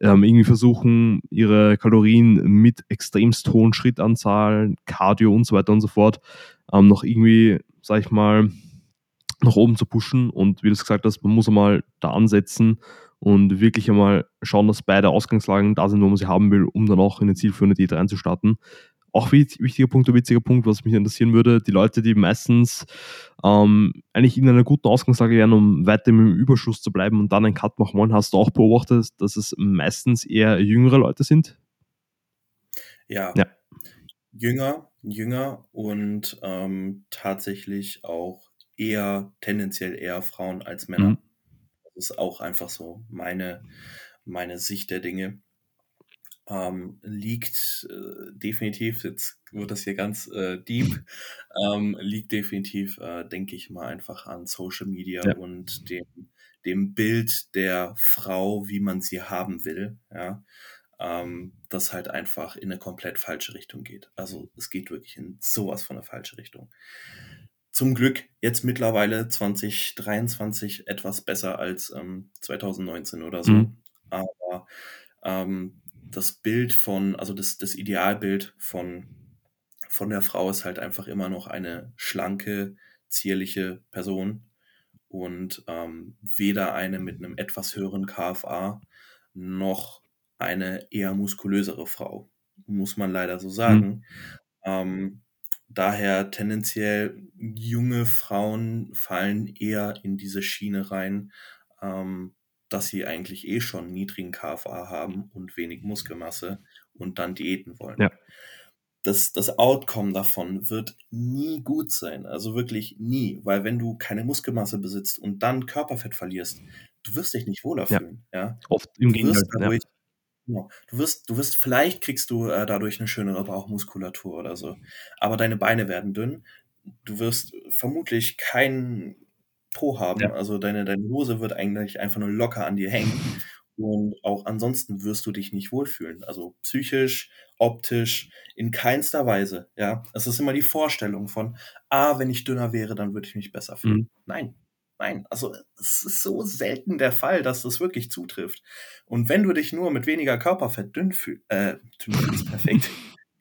Speaker 1: ähm, irgendwie versuchen, ihre Kalorien mit extremst hohen Schrittanzahlen, Cardio und so weiter und so fort ähm, noch irgendwie, sag ich mal, nach oben zu pushen. Und wie du es gesagt hast, man muss einmal da ansetzen und wirklich einmal schauen, dass beide Ausgangslagen da sind, wo man sie haben will, um dann auch in eine zielführende Diät reinzustarten auch wichtiger Punkt, ein witziger Punkt, was mich interessieren würde, die Leute, die meistens ähm, eigentlich in einer guten Ausgangslage wären, um weiter im Überschuss zu bleiben und dann einen Cut machen wollen, hast du auch beobachtet, dass es meistens eher jüngere Leute sind?
Speaker 2: Ja. ja. jünger, jünger und ähm, tatsächlich auch eher, tendenziell eher Frauen als Männer. Mhm. Das ist auch einfach so meine, meine Sicht der Dinge. Ähm, liegt äh, definitiv, jetzt wird das hier ganz äh, deep, ähm, liegt definitiv, äh, denke ich mal, einfach an Social Media ja. und dem, dem Bild der Frau, wie man sie haben will. Ja ähm, das halt einfach in eine komplett falsche Richtung geht. Also es geht wirklich in sowas von eine falsche Richtung. Zum Glück jetzt mittlerweile 2023 etwas besser als ähm, 2019 oder so. Mhm. Aber ähm, das Bild von, also das, das Idealbild von, von der Frau ist halt einfach immer noch eine schlanke, zierliche Person und ähm, weder eine mit einem etwas höheren KFA noch eine eher muskulösere Frau, muss man leider so sagen. Mhm. Ähm, daher tendenziell junge Frauen fallen eher in diese Schiene rein, ähm, dass sie eigentlich eh schon niedrigen KFA haben und wenig Muskelmasse und dann Diäten wollen. Ja. Das, das Outcome davon wird nie gut sein, also wirklich nie, weil wenn du keine Muskelmasse besitzt und dann Körperfett verlierst, du wirst dich nicht wohler fühlen. Ja. ja? Oft im Gegenteil. Dadurch, ja Genau. Du wirst, du wirst, vielleicht kriegst du äh, dadurch eine schönere Bauchmuskulatur oder so. Aber deine Beine werden dünn. Du wirst vermutlich keinen Po haben. Ja. Also deine, deine Hose wird eigentlich einfach nur locker an dir hängen. Und auch ansonsten wirst du dich nicht wohlfühlen. Also psychisch, optisch, in keinster Weise. Ja, es ist immer die Vorstellung von, ah, wenn ich dünner wäre, dann würde ich mich besser fühlen. Mhm. Nein, Nein, also es ist so selten der Fall, dass das wirklich zutrifft. Und wenn du dich nur mit weniger Körperfett dünn fühlst, äh, dünn fühlst, perfekt,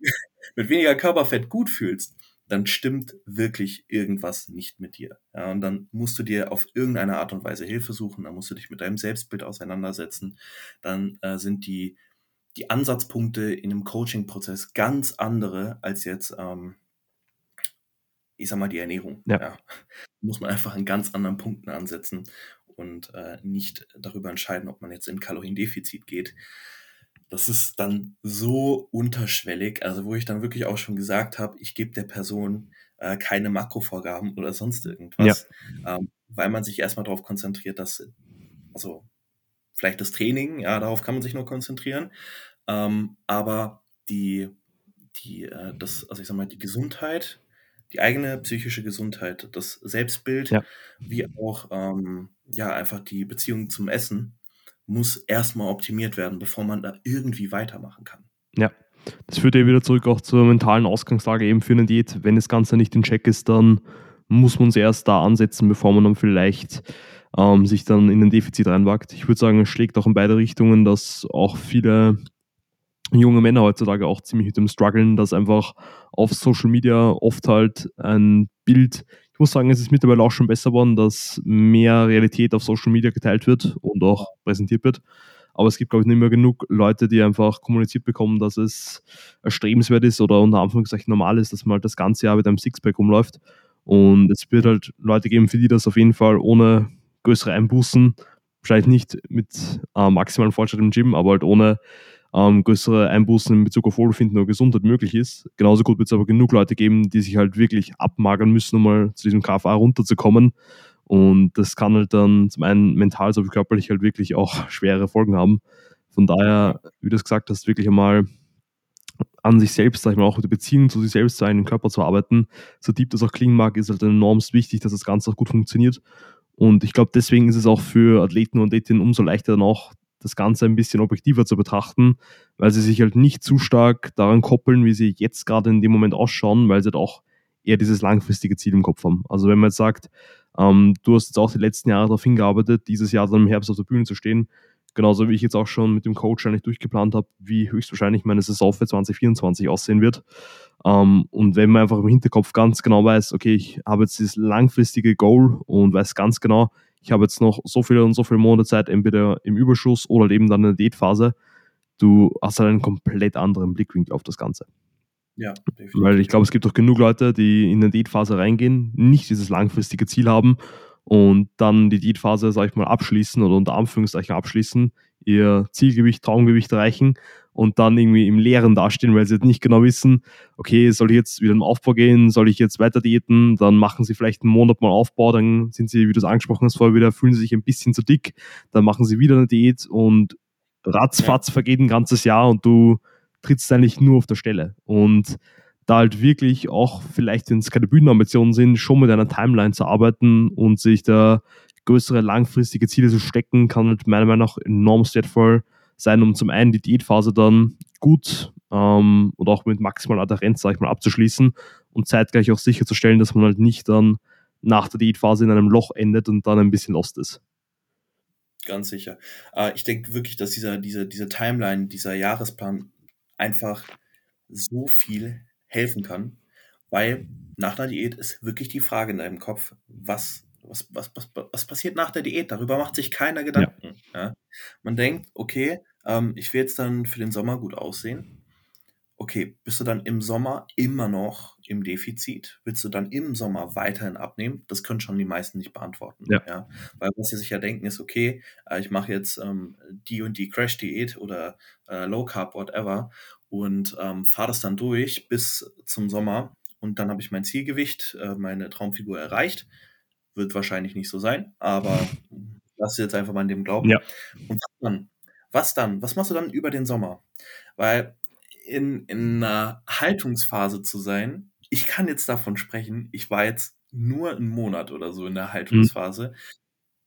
Speaker 2: mit weniger Körperfett gut fühlst, dann stimmt wirklich irgendwas nicht mit dir. Ja, und dann musst du dir auf irgendeine Art und Weise Hilfe suchen, dann musst du dich mit deinem Selbstbild auseinandersetzen, dann äh, sind die, die Ansatzpunkte in einem Coaching-Prozess ganz andere als jetzt, ähm, ich sag mal, die Ernährung. Ja. ja. Muss man einfach an ganz anderen Punkten ansetzen und äh, nicht darüber entscheiden, ob man jetzt in Kaloriendefizit geht. Das ist dann so unterschwellig, also wo ich dann wirklich auch schon gesagt habe, ich gebe der Person äh, keine Makrovorgaben oder sonst irgendwas, ja. ähm, weil man sich erstmal darauf konzentriert, dass, also vielleicht das Training, ja, darauf kann man sich nur konzentrieren, ähm, aber die, die, äh, das, also ich sag mal, die Gesundheit die eigene psychische Gesundheit, das Selbstbild, ja. wie auch ähm, ja einfach die Beziehung zum Essen muss erstmal optimiert werden, bevor man da irgendwie weitermachen kann.
Speaker 1: Ja, das führt ja wieder zurück auch zur mentalen Ausgangslage eben für eine Diät. Wenn das Ganze nicht in Check ist, dann muss man es erst da ansetzen, bevor man dann vielleicht ähm, sich dann in ein Defizit reinwagt. Ich würde sagen, es schlägt auch in beide Richtungen, dass auch viele junge Männer heutzutage auch ziemlich mit dem strugglen, dass einfach auf Social Media oft halt ein Bild, ich muss sagen, es ist mittlerweile auch schon besser geworden, dass mehr Realität auf Social Media geteilt wird und auch präsentiert wird. Aber es gibt, glaube ich, nicht mehr genug Leute, die einfach kommuniziert bekommen, dass es erstrebenswert ist oder unter Anführungszeichen normal ist, dass man halt das ganze Jahr mit einem Sixpack rumläuft. Und es wird halt Leute geben, für die das auf jeden Fall ohne größere Einbußen, vielleicht nicht mit äh, maximalen Fortschritt im Gym, aber halt ohne ähm, größere Einbußen in Bezug auf Wohlbefinden oder Gesundheit möglich ist. Genauso gut wird es aber genug Leute geben, die sich halt wirklich abmagern müssen, um mal zu diesem KFA runterzukommen. Und das kann halt dann zum einen mental sowie körperlich halt wirklich auch schwere Folgen haben. Von daher, wie du es gesagt hast, wirklich einmal an sich selbst, sag ich mal, auch mit der Beziehung zu sich selbst, zu einem Körper zu arbeiten. So deep das auch klingen mag, ist halt enorm wichtig, dass das Ganze auch gut funktioniert. Und ich glaube, deswegen ist es auch für Athleten und Athletinnen umso leichter dann auch, das Ganze ein bisschen objektiver zu betrachten, weil sie sich halt nicht zu stark daran koppeln, wie sie jetzt gerade in dem Moment ausschauen, weil sie halt auch eher dieses langfristige Ziel im Kopf haben. Also wenn man jetzt sagt, ähm, du hast jetzt auch die letzten Jahre darauf hingearbeitet, dieses Jahr dann im Herbst auf der Bühne zu stehen, genauso wie ich jetzt auch schon mit dem Coach eigentlich durchgeplant habe, wie höchstwahrscheinlich meine Saison für 2024 aussehen wird. Ähm, und wenn man einfach im Hinterkopf ganz genau weiß, okay, ich habe jetzt dieses langfristige Goal und weiß ganz genau, ich habe jetzt noch so viele und so viele Monate Zeit, entweder im Überschuss oder eben dann in der Diätphase, du hast halt einen komplett anderen Blickwinkel auf das Ganze. Ja, definitiv. Weil ich glaube, es gibt auch genug Leute, die in eine Diätphase reingehen, nicht dieses langfristige Ziel haben und dann die Diätphase, sag ich mal, abschließen oder unter Anführungszeichen abschließen, ihr Zielgewicht, Traumgewicht erreichen und dann irgendwie im Leeren dastehen, weil sie nicht genau wissen, okay, soll ich jetzt wieder im Aufbau gehen, soll ich jetzt weiter diäten, dann machen sie vielleicht einen Monat mal Aufbau, dann sind sie, wie du es angesprochen hast, vorher wieder, fühlen sie sich ein bisschen zu dick, dann machen sie wieder eine Diät und ratzfatz ja. vergeht ein ganzes Jahr und du trittst eigentlich nur auf der Stelle. Und da halt wirklich auch, vielleicht wenn es keine Bühnenambitionen sind, schon mit einer Timeline zu arbeiten und sich da größere langfristige Ziele zu stecken, kann halt meiner Meinung nach enorm wertvoll sein, um zum einen die Diätphase dann gut ähm, und auch mit maximaler Adherenz, sag ich mal, abzuschließen und zeitgleich auch sicherzustellen, dass man halt nicht dann nach der Diätphase in einem Loch endet und dann ein bisschen lost ist.
Speaker 2: Ganz sicher. Äh, ich denke wirklich, dass dieser, diese, diese Timeline, dieser Jahresplan einfach so viel helfen kann, weil nach einer Diät ist wirklich die Frage in deinem Kopf, was, was, was, was, was passiert nach der Diät? Darüber macht sich keiner Gedanken. Ja. Ja? Man denkt, okay, ähm, ich will jetzt dann für den Sommer gut aussehen okay, bist du dann im Sommer immer noch im Defizit? Willst du dann im Sommer weiterhin abnehmen? Das können schon die meisten nicht beantworten. Ja. ja? Weil was sie sich ja denken ist, okay, äh, ich mache jetzt ähm, die und die Crash-Diät oder äh, Low Carb, whatever, und ähm, fahre das dann durch bis zum Sommer und dann habe ich mein Zielgewicht, äh, meine Traumfigur erreicht. Wird wahrscheinlich nicht so sein, aber lass jetzt einfach mal in dem glauben. Ja. Und dann? Was dann? Was machst du dann über den Sommer? Weil in, in einer Haltungsphase zu sein. Ich kann jetzt davon sprechen, ich war jetzt nur einen Monat oder so in der. Haltungsphase.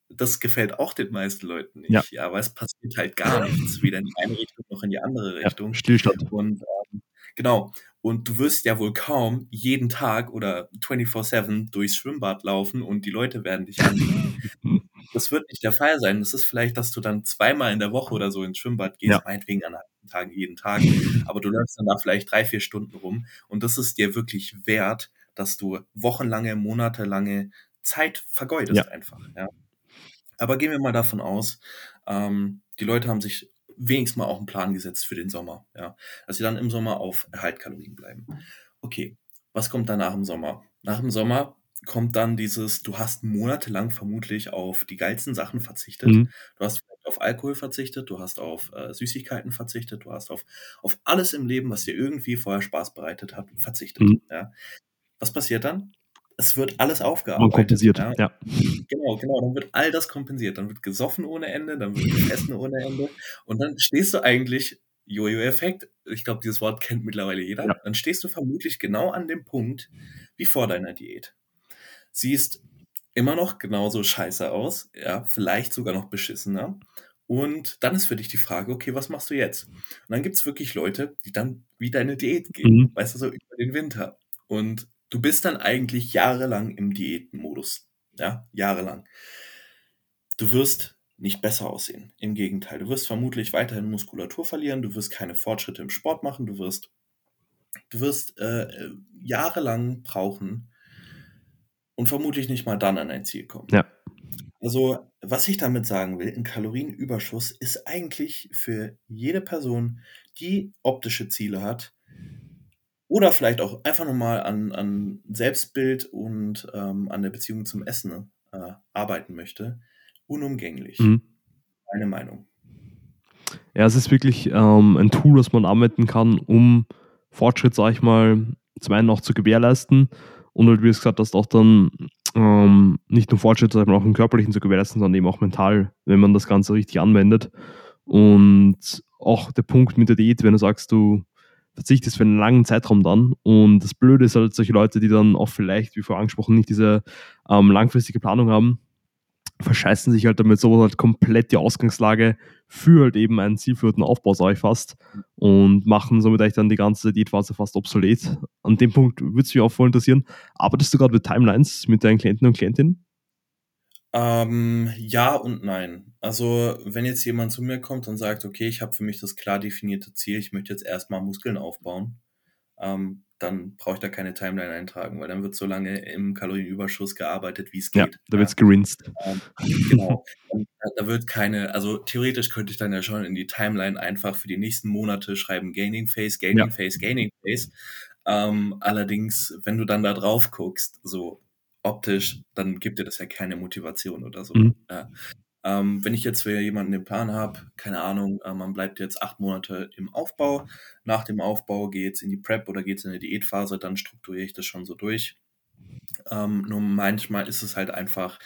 Speaker 2: Mhm. Das gefällt auch den meisten Leuten nicht, ja, ja weil es passiert halt gar nichts, weder in die eine Richtung noch in die andere Richtung. Ja, Stillstand. Und ähm, genau. Und du wirst ja wohl kaum jeden Tag oder 24-7 durchs Schwimmbad laufen und die Leute werden dich angucken. das wird nicht der Fall sein. Das ist vielleicht, dass du dann zweimal in der Woche oder so ins Schwimmbad gehst, ja. meinetwegen an Tagen jeden Tag, aber du läufst dann da vielleicht drei, vier Stunden rum und das ist dir wirklich wert, dass du wochenlange, monatelange Zeit vergeudest ja. einfach. Ja. Aber gehen wir mal davon aus, ähm, die Leute haben sich wenigstens mal auch einen Plan gesetzt für den Sommer, ja, dass sie dann im Sommer auf Erhaltkalorien bleiben. Okay, was kommt danach im Sommer? Nach dem Sommer kommt dann dieses, du hast monatelang vermutlich auf die geilsten Sachen verzichtet. Mhm. Du hast auf Alkohol verzichtet, du hast auf äh, Süßigkeiten verzichtet, du hast auf, auf alles im Leben, was dir irgendwie vorher Spaß bereitet hat, verzichtet. Mhm. Ja. Was passiert dann? Es wird alles aufgearbeitet. Man kompensiert, ja. ja. Genau, genau. Dann wird all das kompensiert. Dann wird gesoffen ohne Ende, dann wird gegessen ohne Ende. Und dann stehst du eigentlich, Jojo-Effekt, ich glaube, dieses Wort kennt mittlerweile jeder, ja. dann stehst du vermutlich genau an dem Punkt wie vor deiner Diät. Siehst immer noch genauso scheiße aus, ja, vielleicht sogar noch beschissener. Und dann ist für dich die Frage, okay, was machst du jetzt? Und dann gibt es wirklich Leute, die dann wie deine Diät gehen, mhm. weißt du, so über den Winter. Und du bist dann eigentlich jahrelang im Diätenmodus. Ja, jahrelang. Du wirst nicht besser aussehen. Im Gegenteil, du wirst vermutlich weiterhin Muskulatur verlieren, du wirst keine Fortschritte im Sport machen, du wirst, du wirst äh, jahrelang brauchen, und vermutlich nicht mal dann an ein Ziel kommen. Ja. Also, was ich damit sagen will, ein Kalorienüberschuss ist eigentlich für jede Person, die optische Ziele hat oder vielleicht auch einfach nochmal an, an Selbstbild und ähm, an der Beziehung zum Essen äh, arbeiten möchte, unumgänglich. Mhm. Meine Meinung.
Speaker 1: Ja, es ist wirklich ähm, ein Tool, das man arbeiten kann, um Fortschritt, sag ich mal, zum einen auch zu gewährleisten und halt, wie du gesagt hast, auch dann ähm, nicht nur Fortschritte, sondern auch im Körperlichen zu gewährleisten, sondern eben auch mental, wenn man das Ganze richtig anwendet. Und auch der Punkt mit der Diät, wenn du sagst, du verzichtest für einen langen Zeitraum dann. Und das Blöde ist halt solche Leute, die dann auch vielleicht, wie vorher angesprochen, nicht diese ähm, langfristige Planung haben, verscheißen sich halt damit sowas halt komplett die Ausgangslage für halt eben einen zielführenden Aufbau, sage ich fast, und machen somit eigentlich dann die ganze Diätphase fast obsolet. An dem Punkt würde es mich auch voll interessieren. Arbeitest du gerade mit Timelines mit deinen Klienten und Klientinnen?
Speaker 2: Ähm, ja und nein. Also, wenn jetzt jemand zu mir kommt und sagt, okay, ich habe für mich das klar definierte Ziel, ich möchte jetzt erstmal Muskeln aufbauen, ähm, dann brauche ich da keine Timeline eintragen, weil dann wird so lange im Kalorienüberschuss gearbeitet, wie es geht. Ja,
Speaker 1: da wird es gerinst.
Speaker 2: Ähm, genau. da wird keine, also theoretisch könnte ich dann ja schon in die Timeline einfach für die nächsten Monate schreiben, Gaining Phase, Gaining ja. Phase, Gaining Phase. Ähm, allerdings, wenn du dann da drauf guckst, so optisch, dann gibt dir das ja keine Motivation oder so. Mhm. Ja. Ähm, wenn ich jetzt für jemanden den Plan habe, keine Ahnung, äh, man bleibt jetzt acht Monate im Aufbau, nach dem Aufbau geht es in die Prep oder geht es in die Diätphase, dann strukturiere ich das schon so durch. Ähm, nur manchmal ist es halt einfach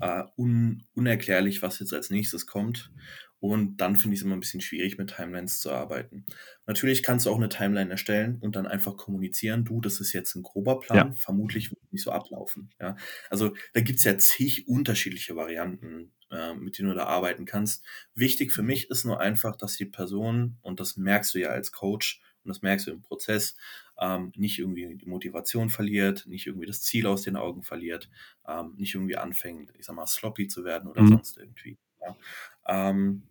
Speaker 2: äh, un unerklärlich, was jetzt als nächstes kommt. Und dann finde ich es immer ein bisschen schwierig, mit Timelines zu arbeiten. Natürlich kannst du auch eine Timeline erstellen und dann einfach kommunizieren, du, das ist jetzt ein grober Plan, ja. vermutlich wird es nicht so ablaufen. Ja? Also da gibt es ja zig unterschiedliche Varianten, äh, mit denen du da arbeiten kannst. Wichtig für mich ist nur einfach, dass die Person, und das merkst du ja als Coach, und das merkst du im Prozess, ähm, nicht irgendwie die Motivation verliert, nicht irgendwie das Ziel aus den Augen verliert, ähm, nicht irgendwie anfängt, ich sag mal, sloppy zu werden oder mhm. sonst irgendwie. Ja. Ähm,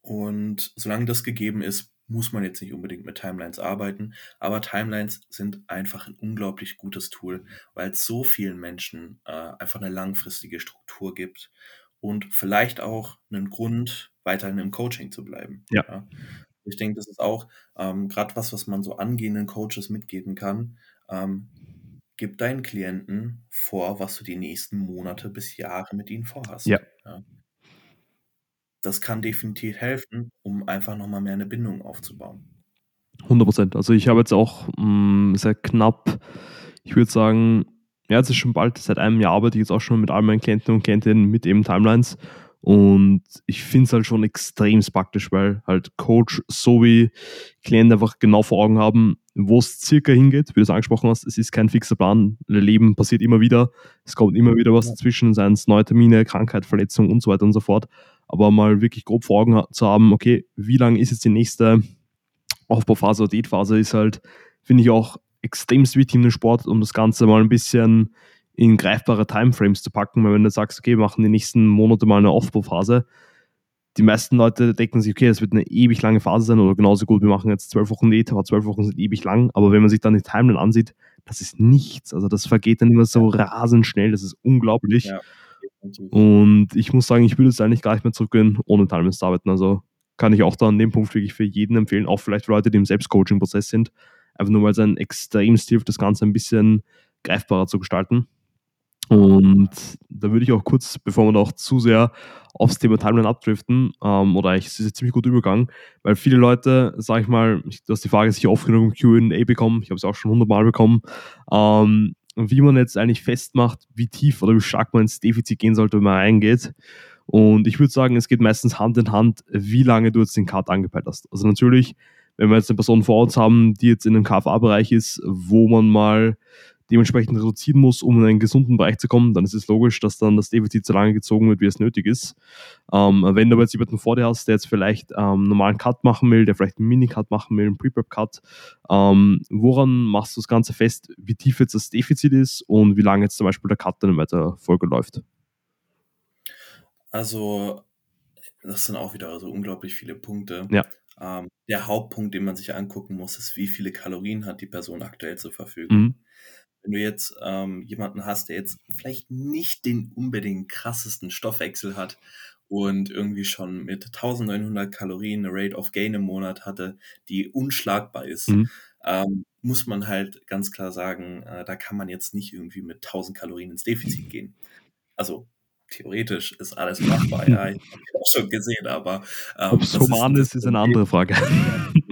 Speaker 2: und solange das gegeben ist, muss man jetzt nicht unbedingt mit Timelines arbeiten, aber Timelines sind einfach ein unglaublich gutes Tool, weil es so vielen Menschen äh, einfach eine langfristige Struktur gibt und vielleicht auch einen Grund, weiterhin im Coaching zu bleiben. Ja. ja. Ich denke, das ist auch ähm, gerade was, was man so angehenden Coaches mitgeben kann. Ähm, gib deinen Klienten vor, was du die nächsten Monate bis Jahre mit ihnen vorhast. Ja. ja. Das kann definitiv helfen, um einfach nochmal mehr eine Bindung aufzubauen.
Speaker 1: 100 Prozent. Also ich habe jetzt auch mh, mm, sehr knapp, ich würde sagen, ja, es ist schon bald, seit einem Jahr arbeite ich jetzt auch schon mit all meinen Klienten und Klientinnen mit eben Timelines. Und ich finde es halt schon extrem praktisch, weil halt Coach sowie Klient einfach genau vor Augen haben, wo es circa hingeht, wie du es angesprochen hast. Es ist kein fixer Plan. Leben passiert immer wieder. Es kommt immer wieder was dazwischen, seien es neue Termine, Krankheit, Verletzung und so weiter und so fort. Aber mal wirklich grob vor Augen zu haben, okay, wie lange ist jetzt die nächste Aufbauphase oder Diätphase, ist halt, finde ich auch extrem wichtig im Sport, um das Ganze mal ein bisschen in greifbare Timeframes zu packen, weil wenn du sagst, okay, wir machen die nächsten Monate mal eine Aufbauphase, die meisten Leute denken sich, okay, das wird eine ewig lange Phase sein oder genauso gut, wir machen jetzt zwölf Wochen Diät, aber zwölf Wochen sind ewig lang, aber wenn man sich dann die Timeline ansieht, das ist nichts, also das vergeht dann immer so rasend schnell, das ist unglaublich. Ja, und ich muss sagen, ich würde es eigentlich gar nicht mehr zurückgehen, ohne Timelines zu arbeiten, also kann ich auch da an dem Punkt wirklich für jeden empfehlen, auch vielleicht für Leute, die im Selbstcoaching-Prozess sind, einfach nur weil es ein extrem hilft, das Ganze ein bisschen greifbarer zu gestalten. Und da würde ich auch kurz, bevor wir noch zu sehr aufs Thema Timeline abdriften, ähm, oder eigentlich ist es ein ziemlich guter Übergang, weil viele Leute, sag ich mal, du hast die Frage sicher oft genug im QA bekommen, ich habe es auch schon hundertmal bekommen, ähm, wie man jetzt eigentlich festmacht, wie tief oder wie stark man ins Defizit gehen sollte, wenn man reingeht. Und ich würde sagen, es geht meistens Hand in Hand, wie lange du jetzt den Cut angepeilt hast. Also natürlich, wenn wir jetzt eine Person vor uns haben, die jetzt in einem KFA-Bereich ist, wo man mal dementsprechend reduzieren muss, um in einen gesunden Bereich zu kommen, dann ist es logisch, dass dann das Defizit so lange gezogen wird, wie es nötig ist. Ähm, wenn du aber jetzt jemanden vor dir hast, der jetzt vielleicht ähm, einen normalen Cut machen will, der vielleicht einen Mini-Cut machen will, einen Pre-Prep-Cut, ähm, woran machst du das Ganze fest, wie tief jetzt das Defizit ist und wie lange jetzt zum Beispiel der Cut dann weiter Folge läuft?
Speaker 2: Also, das sind auch wieder so unglaublich viele Punkte. Ja. Ähm, der Hauptpunkt, den man sich angucken muss, ist, wie viele Kalorien hat die Person aktuell zur Verfügung. Mhm wenn du jetzt ähm, jemanden hast, der jetzt vielleicht nicht den unbedingt krassesten Stoffwechsel hat und irgendwie schon mit 1900 Kalorien eine Rate of Gain im Monat hatte, die unschlagbar ist, mhm. ähm, muss man halt ganz klar sagen, äh, da kann man jetzt nicht irgendwie mit 1000 Kalorien ins Defizit gehen. Also theoretisch ist alles machbar, ja, ich habe auch schon gesehen, aber
Speaker 1: ähm, ob es human ist, ist eine andere Frage.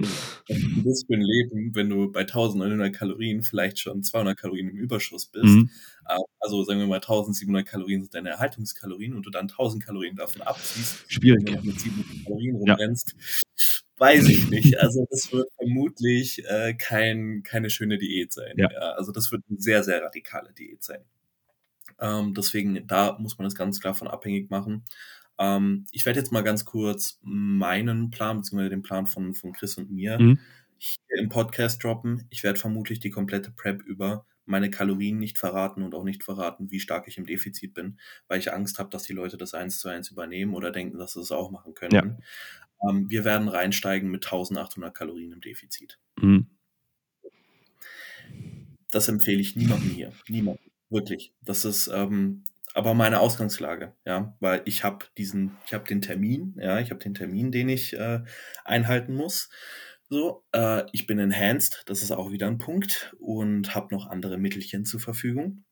Speaker 2: ein bisschen Leben, wenn du bei 1900 Kalorien vielleicht schon 200 Kalorien im Überschuss bist. Mhm. Ähm, also sagen wir mal 1700 Kalorien sind deine Erhaltungskalorien und du dann 1000 Kalorien davon abziehst. Schwierig. Und mit 700 Kalorien rumrennst. Ja. Weiß ich nicht. Also das wird vermutlich äh, kein, keine schöne Diät sein. Ja. Also das wird eine sehr, sehr radikale Diät sein. Ähm, deswegen, da muss man das ganz klar von abhängig machen. Ähm, ich werde jetzt mal ganz kurz meinen Plan, beziehungsweise den Plan von, von Chris und mir mhm. Hier im Podcast droppen. Ich werde vermutlich die komplette Prep über meine Kalorien nicht verraten und auch nicht verraten, wie stark ich im Defizit bin, weil ich Angst habe, dass die Leute das eins zu eins übernehmen oder denken, dass sie es auch machen können. Ja. Ähm, wir werden reinsteigen mit 1800 Kalorien im Defizit. Mhm. Das empfehle ich niemandem hier. Niemandem. Wirklich. Das ist ähm, aber meine Ausgangslage, ja, weil ich habe diesen, ich habe den Termin, ja, ich habe den Termin, den ich äh, einhalten muss. So, äh, ich bin enhanced, das ist auch wieder ein Punkt und habe noch andere Mittelchen zur Verfügung.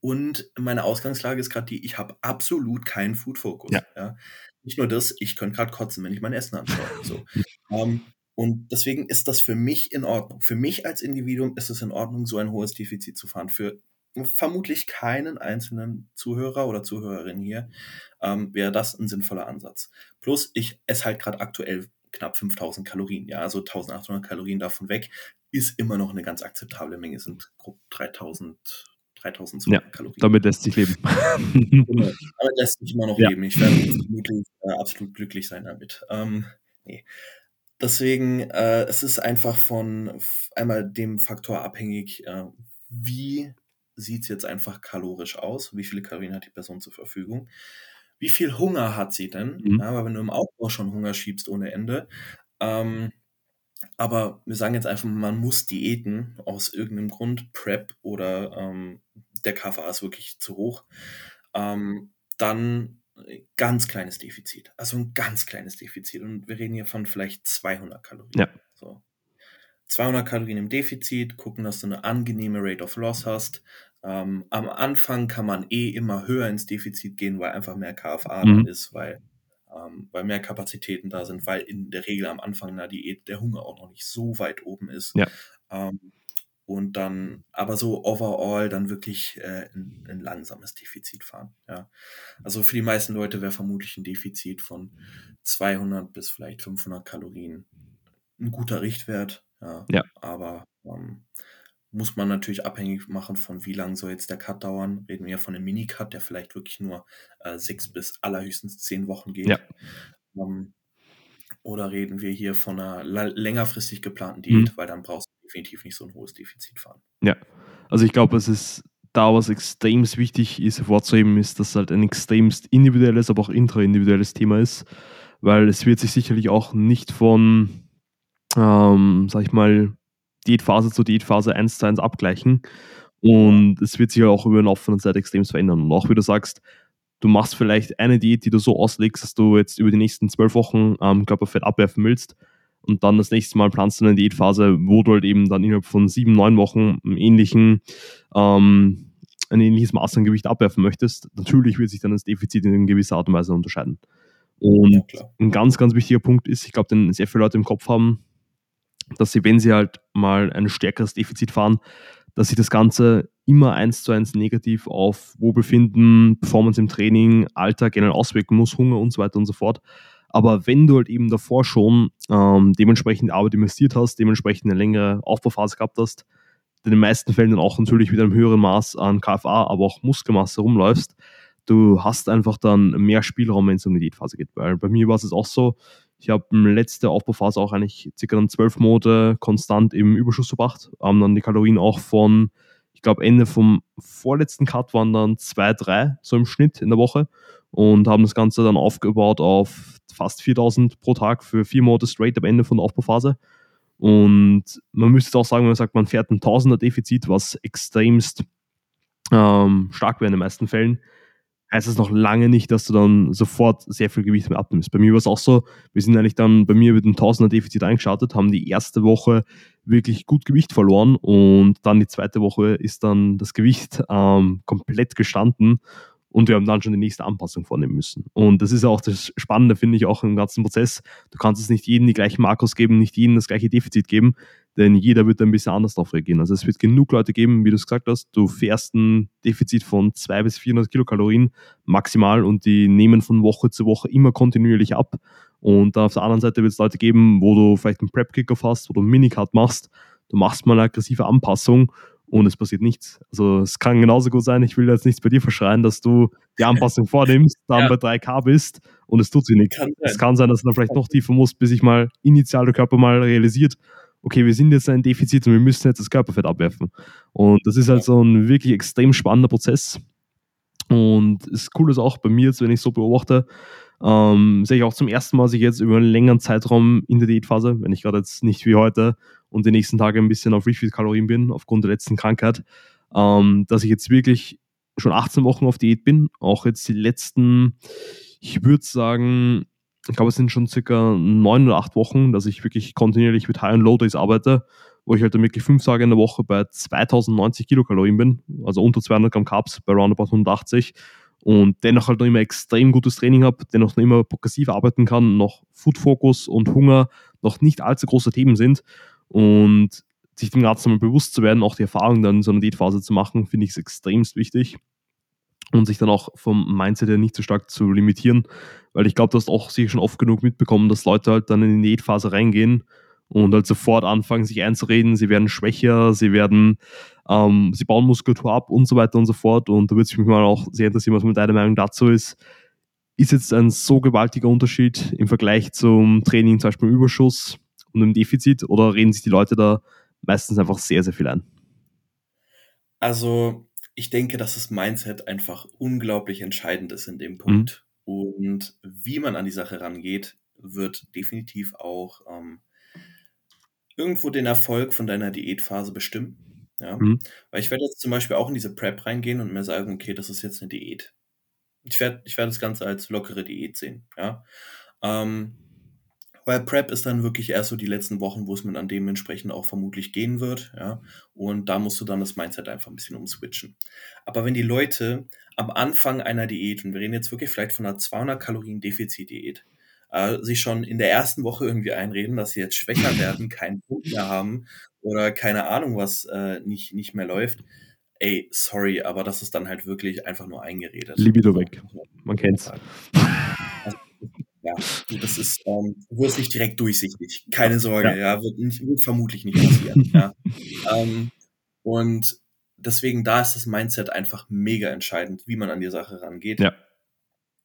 Speaker 2: und meine Ausgangslage ist gerade die, ich habe absolut keinen Food-Fokus. Ja. ja. Nicht nur das, ich könnte gerade kotzen, wenn ich mein Essen anschaue. so. um, ähm, und deswegen ist das für mich in Ordnung. Für mich als Individuum ist es in Ordnung, so ein hohes Defizit zu fahren. Für vermutlich keinen einzelnen Zuhörer oder Zuhörerin hier ähm, wäre das ein sinnvoller Ansatz. Plus, ich esse halt gerade aktuell knapp 5000 Kalorien, ja, also 1800 Kalorien davon weg, ist immer noch eine ganz akzeptable Menge, sind grob 3000, 3200 ja, Kalorien.
Speaker 1: Damit lässt sich leben.
Speaker 2: genau, damit lässt sich immer noch ja. leben. Ich werde vermutlich äh, absolut glücklich sein damit. Ähm, nee. Deswegen, äh, es ist einfach von einmal dem Faktor abhängig, äh, wie sieht es jetzt einfach kalorisch aus, wie viele Kalorien hat die Person zur Verfügung, wie viel Hunger hat sie denn, mhm. ja, weil wenn du im Aufbau schon Hunger schiebst ohne Ende, ähm, aber wir sagen jetzt einfach, man muss Diäten aus irgendeinem Grund, Prep oder ähm, der KFA ist wirklich zu hoch, ähm, dann ganz kleines Defizit. Also ein ganz kleines Defizit. Und wir reden hier von vielleicht 200 Kalorien. Ja. So. 200 Kalorien im Defizit, gucken, dass du eine angenehme Rate of Loss hast. Ähm, am Anfang kann man eh immer höher ins Defizit gehen, weil einfach mehr KFA mhm. da ist, weil, ähm, weil mehr Kapazitäten da sind, weil in der Regel am Anfang einer Diät der Hunger auch noch nicht so weit oben ist. Ja. Ähm, und dann, aber so overall dann wirklich äh, ein, ein, langsames Defizit fahren. Ja. Also für die meisten Leute wäre vermutlich ein Defizit von 200 bis vielleicht 500 Kalorien ein guter Richtwert. Ja. ja. Aber ähm, muss man natürlich abhängig machen von wie lang soll jetzt der Cut dauern. Reden wir ja von einem Mini-Cut, der vielleicht wirklich nur äh, sechs bis allerhöchstens zehn Wochen geht. Ja. Ähm, oder reden wir hier von einer längerfristig geplanten Diät, mhm. weil dann brauchst du definitiv nicht so ein hohes Defizit fahren.
Speaker 1: Ja, also ich glaube, es ist da, was extrem wichtig ist, hervorzuheben, ist, dass es halt ein extremst individuelles, aber auch intraindividuelles Thema ist, weil es wird sich sicherlich auch nicht von, ähm, sag ich mal, Diätphase zu Diätphase eins zu eins abgleichen. Und es wird sich auch über den Laufe der Zeit extrem verändern. Und auch wie du sagst, du machst vielleicht eine Diät, die du so auslegst, dass du jetzt über die nächsten zwölf Wochen ähm, Körperfett abwerfen willst. Und dann das nächste Mal planst du eine Diätphase, wo du halt eben dann innerhalb von sieben, neun Wochen einen ähnlichen, ähm, ein ähnliches Maß an Gewicht abwerfen möchtest. Natürlich wird sich dann das Defizit in gewisser Art und Weise unterscheiden. Und ja, ein ganz, ganz wichtiger Punkt ist, ich glaube, den sehr viele Leute im Kopf haben, dass sie, wenn sie halt mal ein stärkeres Defizit fahren, dass sich das Ganze immer eins zu eins negativ auf Wohlbefinden, Performance im Training, Alter generell auswirken muss, Hunger und so weiter und so fort. Aber wenn du halt eben davor schon ähm, dementsprechend Arbeit investiert hast, dementsprechend eine längere Aufbauphase gehabt hast, in den meisten Fällen dann auch natürlich mit einem höheren Maß an KFA, aber auch Muskelmasse rumläufst, du hast einfach dann mehr Spielraum, wenn es um die Diätphase geht. Weil bei mir war es auch so, ich habe letzte Aufbauphase auch eigentlich circa dann zwölf Monate konstant im Überschuss verbracht. Haben dann die Kalorien auch von, ich glaube, Ende vom vorletzten Cut waren dann zwei, drei so im Schnitt in der Woche und haben das Ganze dann aufgebaut auf fast 4000 pro Tag für vier Monate straight am Ende von der Aufbauphase. Und man müsste auch sagen, wenn man sagt, man fährt ein Tausender Defizit, was extremst ähm, stark wäre in den meisten Fällen, heißt es noch lange nicht, dass du dann sofort sehr viel Gewicht mehr abnimmst. Bei mir war es auch so, wir sind eigentlich dann bei mir mit einem Tausender Defizit eingeschaltet, haben die erste Woche wirklich gut Gewicht verloren und dann die zweite Woche ist dann das Gewicht ähm, komplett gestanden und wir haben dann schon die nächste Anpassung vornehmen müssen. Und das ist auch das Spannende, finde ich, auch im ganzen Prozess. Du kannst es nicht jedem die gleichen Makros geben, nicht jedem das gleiche Defizit geben, denn jeder wird ein bisschen anders darauf reagieren. Also es wird genug Leute geben, wie du es gesagt hast, du fährst ein Defizit von 200 bis 400 Kilokalorien maximal und die nehmen von Woche zu Woche immer kontinuierlich ab. Und dann auf der anderen Seite wird es Leute geben, wo du vielleicht einen Prep-Kickoff hast, wo du einen Minicut machst, du machst mal eine aggressive Anpassung und es passiert nichts. Also es kann genauso gut sein, ich will jetzt nichts bei dir verschreien, dass du die Anpassung vornimmst, dann ja. bei 3K bist und es tut sich nichts. Es kann sein, dass du dann vielleicht noch tiefer musst, bis sich mal initial der Körper mal realisiert, okay, wir sind jetzt ein Defizit und wir müssen jetzt das Körperfett abwerfen. Und das ist halt so ein wirklich extrem spannender Prozess. Und das Coole ist auch bei mir jetzt, wenn ich so beobachte, ähm, sehe ich auch zum ersten Mal, dass ich jetzt über einen längeren Zeitraum in der Diätphase, wenn ich gerade jetzt nicht wie heute und die nächsten Tage ein bisschen auf Refeed-Kalorien bin, aufgrund der letzten Krankheit, ähm, dass ich jetzt wirklich schon 18 Wochen auf Diät bin. Auch jetzt die letzten, ich würde sagen, ich glaube, es sind schon circa neun oder acht Wochen, dass ich wirklich kontinuierlich mit High- und Low-Days arbeite, wo ich halt dann wirklich fünf Tage in der Woche bei 2090 Kilokalorien bin, also unter 200 Gramm Carbs bei roundabout 180 und dennoch halt noch immer extrem gutes Training habe, dennoch noch immer progressiv arbeiten kann, noch Food-Fokus und Hunger noch nicht allzu große Themen sind. Und sich dem Ganzen mal bewusst zu werden, auch die Erfahrung dann in so einer Diätphase zu machen, finde ich es extremst wichtig und sich dann auch vom Mindset her nicht so stark zu limitieren, weil ich glaube, du hast auch sicher schon oft genug mitbekommen, dass Leute halt dann in die Diätphase reingehen und halt sofort anfangen, sich einzureden, sie werden schwächer, sie werden, ähm, sie bauen Muskulatur ab und so weiter und so fort. Und da würde es mich mal auch sehr interessieren, was mit deiner Meinung dazu ist. Ist jetzt ein so gewaltiger Unterschied im Vergleich zum Training, zum Beispiel im Überschuss und im Defizit, oder reden sich die Leute da meistens einfach sehr, sehr viel ein?
Speaker 2: Also, ich denke, dass das Mindset einfach unglaublich entscheidend ist in dem Punkt. Mhm. Und wie man an die Sache rangeht, wird definitiv auch ähm, irgendwo den Erfolg von deiner Diätphase bestimmen. Ja? Mhm. Weil ich werde jetzt zum Beispiel auch in diese Prep reingehen und mir sagen, okay, das ist jetzt eine Diät. Ich werde ich werd das Ganze als lockere Diät sehen. Ja? Ähm, weil Prep ist dann wirklich erst so die letzten Wochen, wo es man dann dementsprechend auch vermutlich gehen wird, ja. Und da musst du dann das Mindset einfach ein bisschen umswitchen. Aber wenn die Leute am Anfang einer Diät, und wir reden jetzt wirklich vielleicht von einer 200 Kalorien Defizit-Diät, äh, sich schon in der ersten Woche irgendwie einreden, dass sie jetzt schwächer werden, keinen Punkt mehr haben oder keine Ahnung, was äh, nicht, nicht mehr läuft. Ey, sorry, aber das ist dann halt wirklich einfach nur eingeredet.
Speaker 1: Libido weg. Man kennt's.
Speaker 2: Das ist, ähm, wird nicht direkt durchsichtig. Keine Sorge, ja, ja wird, nicht, wird, vermutlich nicht passieren. ja. Ähm, und deswegen, da ist das Mindset einfach mega entscheidend, wie man an die Sache rangeht. Ja.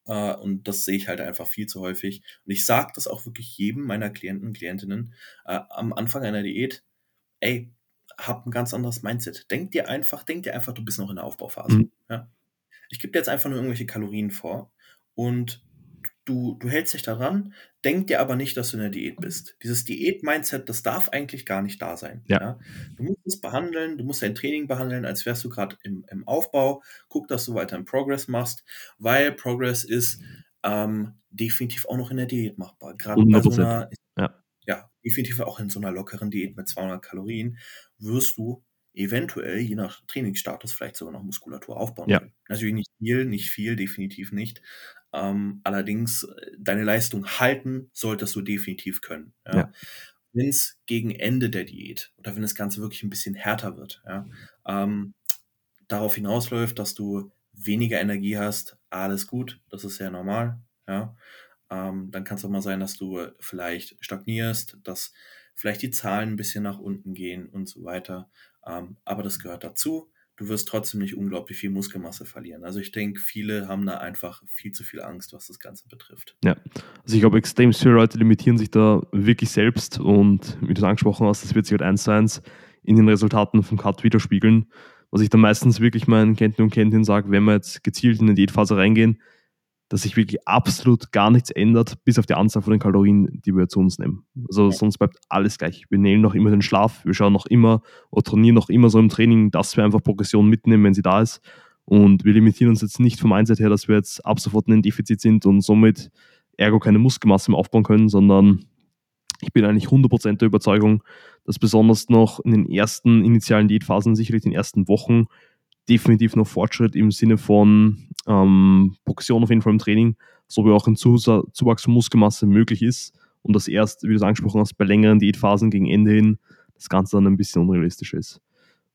Speaker 2: Äh, und das sehe ich halt einfach viel zu häufig. Und ich sage das auch wirklich jedem meiner Klienten und Klientinnen äh, am Anfang einer Diät, ey, hab ein ganz anderes Mindset. Denk dir einfach, denk dir einfach, du bist noch in der Aufbauphase. Mhm. Ja? Ich gebe dir jetzt einfach nur irgendwelche Kalorien vor und du, du hältst dich daran, denk dir aber nicht, dass du in der Diät bist. Dieses Diät-Mindset, das darf eigentlich gar nicht da sein. Ja. ja. Du musst es behandeln, du musst dein Training behandeln, als wärst du gerade im, im Aufbau. Guck, dass du weiter im Progress machst, weil Progress ist ähm, definitiv auch noch in der Diät machbar. Gerade bei so einer, ja. ja, definitiv auch in so einer lockeren Diät mit 200 Kalorien wirst du eventuell, je nach Trainingsstatus, vielleicht sogar noch Muskulatur aufbauen ja. können. Natürlich nicht viel, nicht viel, definitiv nicht. Ähm, allerdings, äh, deine Leistung halten solltest du definitiv können. Ja? ja. Wenn es gegen Ende der Diät oder wenn das Ganze wirklich ein bisschen härter wird, ja, ähm, darauf hinausläuft, dass du weniger Energie hast, alles gut, das ist sehr normal. Ja. Ähm, dann kann es auch mal sein, dass du vielleicht stagnierst, dass vielleicht die Zahlen ein bisschen nach unten gehen und so weiter. Ähm, aber das gehört dazu du wirst trotzdem nicht unglaublich viel Muskelmasse verlieren. Also ich denke, viele haben da einfach viel zu viel Angst, was das Ganze betrifft.
Speaker 1: Ja, also ich glaube, extrem viele Leute limitieren sich da wirklich selbst und wie du es angesprochen hast, das wird sich halt eins zu eins in den Resultaten vom Cut widerspiegeln. Was ich dann meistens wirklich meinen Kenntnis und Kenntnissen sage, wenn wir jetzt gezielt in die Diätphase reingehen, dass sich wirklich absolut gar nichts ändert, bis auf die Anzahl von den Kalorien, die wir zu uns nehmen. Also sonst bleibt alles gleich. Wir nehmen noch immer den Schlaf, wir schauen noch immer oder trainieren noch immer so im Training, dass wir einfach Progression mitnehmen, wenn sie da ist. Und wir limitieren uns jetzt nicht vom Einsatz her, dass wir jetzt ab sofort in einem Defizit sind und somit ergo keine Muskelmasse mehr aufbauen können, sondern ich bin eigentlich 100% der Überzeugung, dass besonders noch in den ersten initialen Diätphasen, sicherlich in den ersten Wochen, definitiv noch Fortschritt im Sinne von ähm, Progression auf jeden Fall im Training, so wie auch ein Zuwachs von Muskelmasse möglich ist und das erst, wie du es angesprochen hast, bei längeren Diätphasen gegen Ende hin das Ganze dann ein bisschen unrealistisch ist.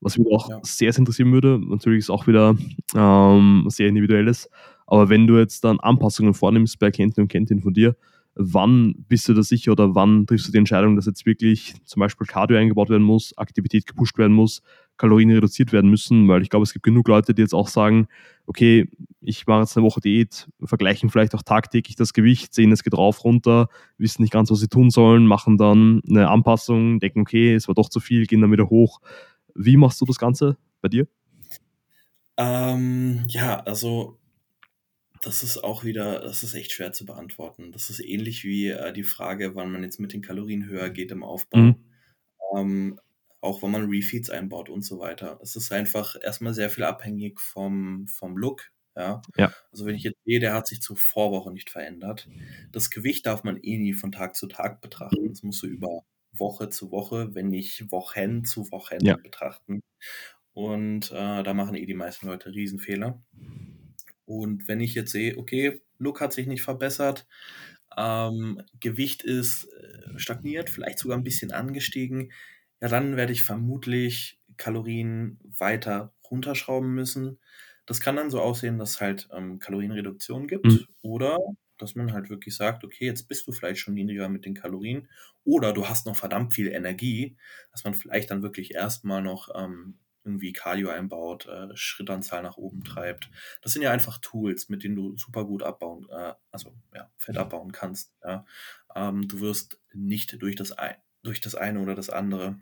Speaker 1: Was mich auch ja. sehr, sehr interessieren würde, natürlich ist auch wieder ähm, sehr individuelles, aber wenn du jetzt dann Anpassungen vornimmst bei Klienten und Klientinnen von dir, wann bist du da sicher oder wann triffst du die Entscheidung, dass jetzt wirklich zum Beispiel Cardio eingebaut werden muss, Aktivität gepusht werden muss, Kalorien reduziert werden müssen, weil ich glaube, es gibt genug Leute, die jetzt auch sagen, okay, ich mache jetzt eine Woche Diät, vergleichen vielleicht auch tagtäglich das Gewicht, sehen, es geht rauf, runter, wissen nicht ganz, was sie tun sollen, machen dann eine Anpassung, denken, okay, es war doch zu viel, gehen dann wieder hoch. Wie machst du das Ganze bei dir?
Speaker 2: Ähm, ja, also das ist auch wieder, das ist echt schwer zu beantworten. Das ist ähnlich wie äh, die Frage, wann man jetzt mit den Kalorien höher geht im Aufbau. Mhm. Ähm, auch wenn man Refeeds einbaut und so weiter. Es ist einfach erstmal sehr viel abhängig vom, vom Look. Ja?
Speaker 1: Ja.
Speaker 2: Also wenn ich jetzt sehe, der hat sich zur Vorwoche nicht verändert. Das Gewicht darf man eh nie von Tag zu Tag betrachten. Das musst du über Woche zu Woche, wenn nicht Wochen zu Wochen
Speaker 1: Ja.
Speaker 2: betrachten. Und äh, da machen eh die meisten Leute Riesenfehler. Und wenn ich jetzt sehe, okay, Look hat sich nicht verbessert, ähm, Gewicht ist äh, stagniert, vielleicht sogar ein bisschen angestiegen, ja, dann werde ich vermutlich Kalorien weiter runterschrauben müssen. Das kann dann so aussehen, dass es halt ähm, Kalorienreduktion gibt
Speaker 1: Mhm.
Speaker 2: oder dass man halt wirklich sagt, okay, jetzt bist du vielleicht schon niedriger mit den Kalorien oder du hast noch verdammt viel Energie, dass man vielleicht dann wirklich erstmal noch ähm, irgendwie Cardio einbaut, äh, Schrittanzahl nach oben treibt. Das sind ja einfach Tools, mit denen du super gut abbauen, äh, also ja, Fett abbauen kannst. Ja. Ähm, du wirst nicht durch das, ein, durch das eine oder das andere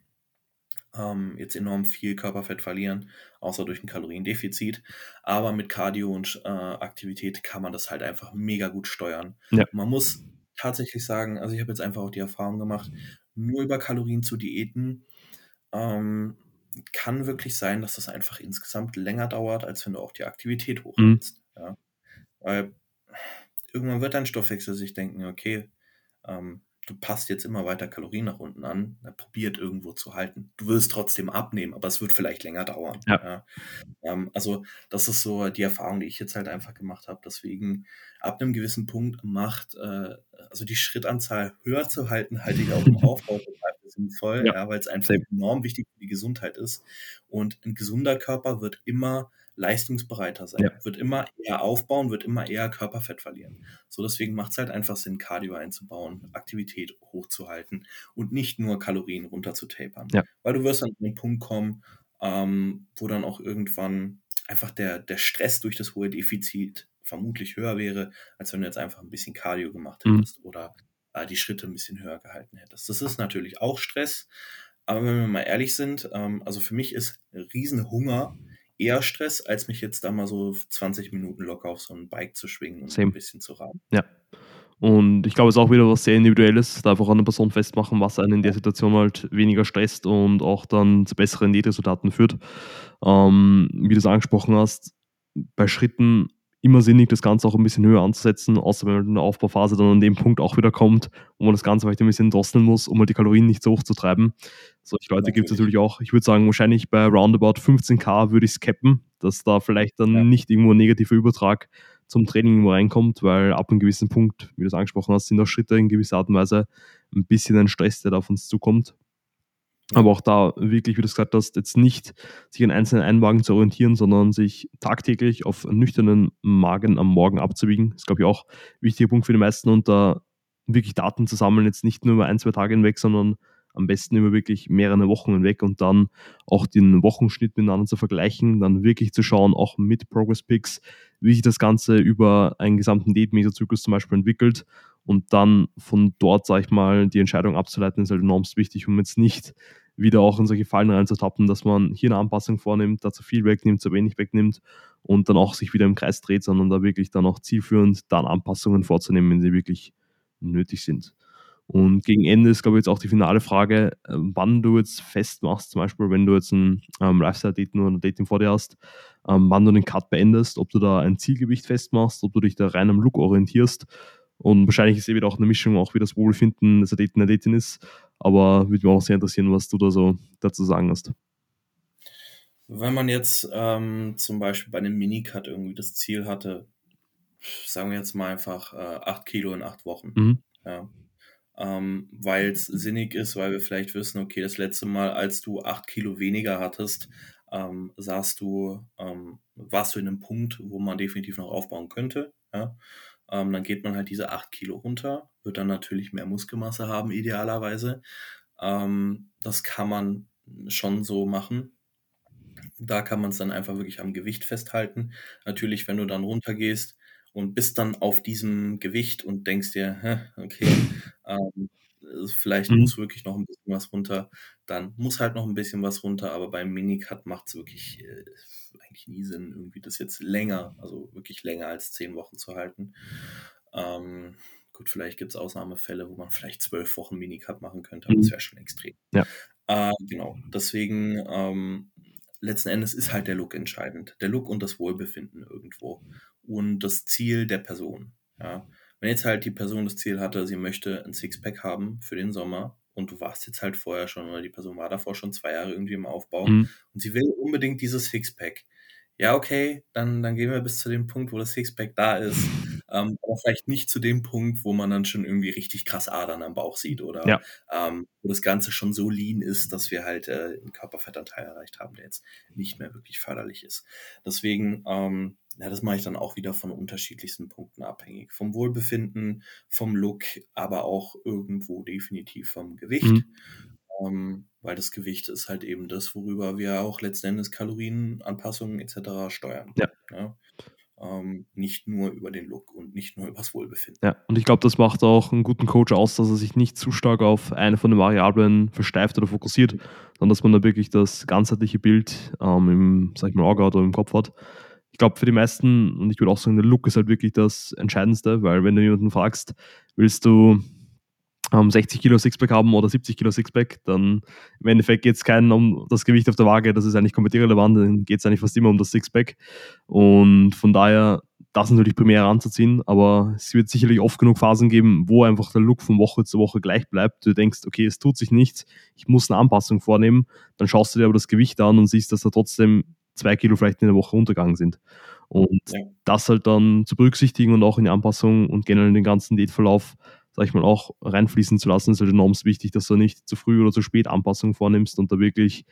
Speaker 2: ähm, jetzt enorm viel Körperfett verlieren, außer durch ein Kaloriendefizit. Aber mit Cardio und äh, Aktivität kann man das halt einfach mega gut steuern.
Speaker 1: Ja.
Speaker 2: Man muss tatsächlich sagen, also ich habe jetzt einfach auch die Erfahrung gemacht, nur über Kalorien zu diäten, ähm, kann wirklich sein, dass das einfach insgesamt länger dauert, als wenn du auch die Aktivität hochhältst. Mhm. Ja. Weil irgendwann wird dein Stoffwechsel sich denken, okay, ähm, du passt jetzt immer weiter Kalorien nach unten an, er probiert irgendwo zu halten. Du wirst trotzdem abnehmen, aber es wird vielleicht länger dauern.
Speaker 1: Ja.
Speaker 2: Ja. Ähm, also das ist so die Erfahrung, die ich jetzt halt einfach gemacht habe. Deswegen ab einem gewissen Punkt macht, äh, also die Schrittanzahl höher zu halten, halte ich auch im Aufbau sinnvoll,
Speaker 1: Ja.
Speaker 2: ja. weil es einfach enorm wichtig für die Gesundheit ist. Und ein gesunder Körper wird immer leistungsbereiter sein,
Speaker 1: Ja.
Speaker 2: wird immer eher aufbauen, wird immer eher Körperfett verlieren. So deswegen macht es halt einfach Sinn, Cardio einzubauen, Aktivität hochzuhalten und nicht nur Kalorien runterzutapern.
Speaker 1: Ja.
Speaker 2: Weil du wirst an den Punkt kommen, ähm, wo dann auch irgendwann einfach der, der Stress durch das hohe Defizit vermutlich höher wäre, als wenn du jetzt einfach ein bisschen Cardio gemacht
Speaker 1: Mhm.
Speaker 2: hättest oder äh, die Schritte ein bisschen höher gehalten hättest. Das ist natürlich auch Stress, aber wenn wir mal ehrlich sind, ähm, also für mich ist Riesenhunger eher Stress, als mich jetzt da mal so 20 Minuten locker auf so ein Bike zu schwingen und
Speaker 1: Same.
Speaker 2: ein bisschen zu rahmen.
Speaker 1: Ja. Und ich glaube, es ist auch wieder was sehr Individuelles, da einfach an der Person festmachen, was einen in der Situation halt weniger stresst und auch dann zu besseren Diätresultaten führt. Ähm, wie du es angesprochen hast, bei Schritten immer sinnig, das Ganze auch ein bisschen höher anzusetzen, außer wenn man in der Aufbauphase dann an dem Punkt auch wieder kommt, wo man das Ganze vielleicht ein bisschen drosseln muss, um halt die Kalorien nicht so hoch zu treiben. Solche Leute gibt es
Speaker 2: Natürlich.
Speaker 1: natürlich auch. Ich würde sagen, wahrscheinlich bei roundabout 15k würde ich es cappen, dass da vielleicht dann
Speaker 2: Ja.
Speaker 1: nicht irgendwo ein negativer Übertrag zum Training irgendwo reinkommt, weil ab einem gewissen Punkt, wie du es angesprochen hast, sind auch Schritte in gewisser Art und Weise ein bisschen ein Stress, der da auf uns zukommt.
Speaker 2: Ja.
Speaker 1: Aber auch da wirklich, wie du es gesagt hast, jetzt nicht sich an einzelnen Einwagen zu orientieren, sondern sich tagtäglich auf nüchternen Magen am Morgen abzuwiegen. Das ist, glaube ich, auch ein wichtiger Punkt für die meisten und da wirklich Daten zu sammeln, jetzt nicht nur über ein, zwei Tage hinweg, sondern am besten über wirklich mehrere Wochen hinweg und dann auch den Wochenschnitt miteinander zu vergleichen, dann wirklich zu schauen, auch mit Progress Picks, wie sich das Ganze über einen gesamten Diätmesozyklus zum Beispiel entwickelt und dann von dort, sag ich mal, die Entscheidung abzuleiten, ist halt enormst wichtig, um jetzt nicht wieder auch in solche Fallen reinzutappen, dass man hier eine Anpassung vornimmt, da zu viel wegnimmt, zu wenig wegnimmt und dann auch sich wieder im Kreis dreht, sondern da wirklich dann auch zielführend dann Anpassungen vorzunehmen, wenn sie wirklich nötig sind. Und gegen Ende ist, glaube ich, jetzt auch die finale Frage, äh, wann du jetzt festmachst, zum Beispiel, wenn du jetzt ein ähm, Lifestyle-Dating oder ein Dating vor dir hast, ähm, wann du den Cut beendest, ob du da ein Zielgewicht festmachst, ob du dich da rein am Look orientierst. Und wahrscheinlich ist eh wieder auch eine Mischung, auch wie das Wohlbefinden des Athleten der Athletin ist. Aber würde mich auch sehr interessieren, was du da so dazu sagen hast.
Speaker 2: Wenn man jetzt ähm, zum Beispiel bei einem Minicut irgendwie das Ziel hatte, sagen wir jetzt mal einfach äh, 8 Kilo in 8 Wochen,
Speaker 1: Mhm.
Speaker 2: ja. Ähm, weil es sinnig ist, weil wir vielleicht wissen, okay, das letzte Mal, als du 8 Kilo weniger hattest, ähm, saßt du, ähm, warst du in einem Punkt, wo man definitiv noch aufbauen könnte. Ja? Ähm, dann geht man halt diese 8 Kilo runter, wird dann natürlich mehr Muskelmasse haben, idealerweise. Ähm, das kann man schon so machen. Da kann man es dann einfach wirklich am Gewicht festhalten. Natürlich, wenn du dann runtergehst und bist dann auf diesem Gewicht und denkst dir, okay, ähm, vielleicht
Speaker 1: Mhm.
Speaker 2: muss wirklich noch ein bisschen was runter, dann muss halt noch ein bisschen was runter, aber beim Minicut macht es wirklich äh, eigentlich nie Sinn, irgendwie das jetzt länger, also wirklich länger als zehn Wochen zu halten. Ähm, gut, vielleicht gibt es Ausnahmefälle, wo man vielleicht zwölf Wochen Minicut machen könnte, aber
Speaker 1: Mhm.
Speaker 2: das wäre schon extrem.
Speaker 1: Ja.
Speaker 2: Äh, genau, deswegen ähm, letzten Endes ist halt der Look entscheidend. Der Look und das Wohlbefinden irgendwo. Und das Ziel der Person. Ja. Wenn jetzt halt die Person das Ziel hatte, sie möchte ein Sixpack haben für den Sommer und du warst jetzt halt vorher schon oder die Person war davor schon zwei Jahre irgendwie im Aufbau mhm. und sie will unbedingt dieses Sixpack. Ja, okay, dann, dann gehen wir bis zu dem Punkt, wo das Sixpack da ist. Ähm, aber vielleicht nicht zu dem Punkt, wo man dann schon irgendwie richtig krass Adern am Bauch sieht oder ja. ähm, wo das Ganze schon so lean ist, dass wir halt äh, einen Körperfettanteil erreicht haben, der jetzt nicht mehr wirklich förderlich ist. Deswegen, ähm, ja, das mache ich dann auch wieder von unterschiedlichsten Punkten abhängig. Vom Wohlbefinden, vom Look, aber auch irgendwo definitiv vom Gewicht. Mhm. Ähm, weil das Gewicht ist halt eben das, worüber wir auch letzten Endes Kalorienanpassungen etc. steuern. Ja. ja? Ähm, nicht nur über den Look und nicht nur über das Wohlbefinden.
Speaker 1: Ja, und ich glaube, das macht auch einen guten Coach aus, dass er sich nicht zu stark auf eine von den Variablen versteift oder fokussiert, sondern dass man da wirklich das ganzheitliche Bild ähm, im, sag ich mal, Auge oder im Kopf hat. Ich glaube, für die meisten, und ich würde auch sagen, der Look ist halt wirklich das Entscheidendste, weil wenn du jemanden fragst, willst du ähm, 60 Kilo Sixpack haben oder 70 Kilo Sixpack, dann im Endeffekt geht es keinen um das Gewicht auf der Waage, das ist eigentlich komplett irrelevant, dann geht es eigentlich fast immer um das Sixpack. Und von daher das natürlich primär anzuziehen, aber es wird sicherlich oft genug Phasen geben, wo einfach der Look von Woche zu Woche gleich bleibt. Du denkst, okay, es tut sich nichts, ich muss eine Anpassung vornehmen, dann schaust du dir aber das Gewicht an und siehst, dass da trotzdem zwei Kilo vielleicht in der Woche untergegangen sind. Und ja. das halt dann zu berücksichtigen und auch in die Anpassung und generell in den ganzen Diätverlauf sag ich mal, auch reinfließen zu lassen, ist halt enorm wichtig, dass du nicht zu früh oder zu spät Anpassungen vornimmst und da wirklich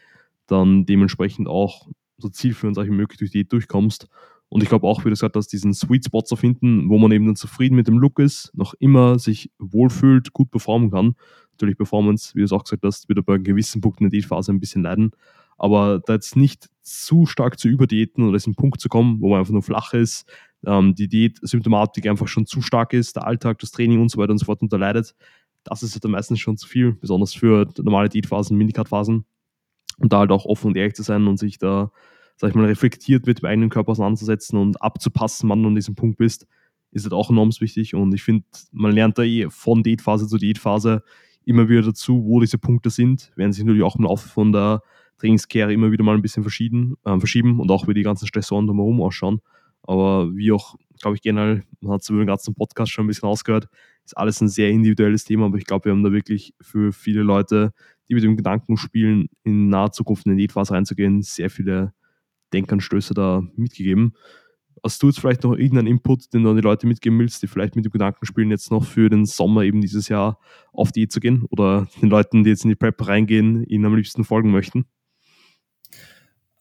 Speaker 1: dann dementsprechend auch so zielführend sag ich, möglich durch die durchkommst. Und ich glaube auch, wie du gesagt hast, diesen Sweet Spot zu finden, wo man eben dann zufrieden mit dem Look ist, noch immer sich wohlfühlt, gut performen kann. Natürlich Performance, wie du es auch gesagt hast, wird bei gewissen Punkten in der Diätphase ein bisschen leiden. Aber da jetzt nicht zu stark zu überdiäten oder diesen Punkt zu kommen, wo man einfach nur flach ist, ähm, die Diät-Symptomatik einfach schon zu stark ist, der Alltag, das Training und so weiter und so fort unterleidet, das ist halt meistens schon zu viel, besonders für normale Diätphasen, Minicut-Phasen. Und da halt auch offen und ehrlich zu sein und sich da, sag ich mal, reflektiert mit dem eigenen Körper auseinanderzusetzen und abzupassen, wann du an diesem Punkt bist, ist halt auch enorm wichtig. Und ich finde, man lernt da eh von Diätphase zu Diätphase immer wieder dazu, wo diese Punkte sind, werden sich natürlich auch im Laufe von der Trainingskehre immer wieder mal ein bisschen verschieden, äh, verschieben und auch wie die ganzen Stressoren drumherum ausschauen. Aber wie auch, glaube ich, generell, man hat es über den ganzen Podcast schon ein bisschen ausgehört, ist alles ein sehr individuelles Thema, aber ich glaube, wir haben da wirklich für viele Leute, die mit dem Gedanken spielen, in naher Zukunft in die Diätphase reinzugehen, sehr viele Denkanstöße da mitgegeben. Hast du jetzt vielleicht noch irgendeinen Input, den du an die Leute mitgeben willst, die vielleicht mit dem Gedanken spielen, jetzt noch für den Sommer eben dieses Jahr auf Diät zu gehen oder den Leuten, die jetzt in die Prep reingehen, ihnen am liebsten folgen möchten?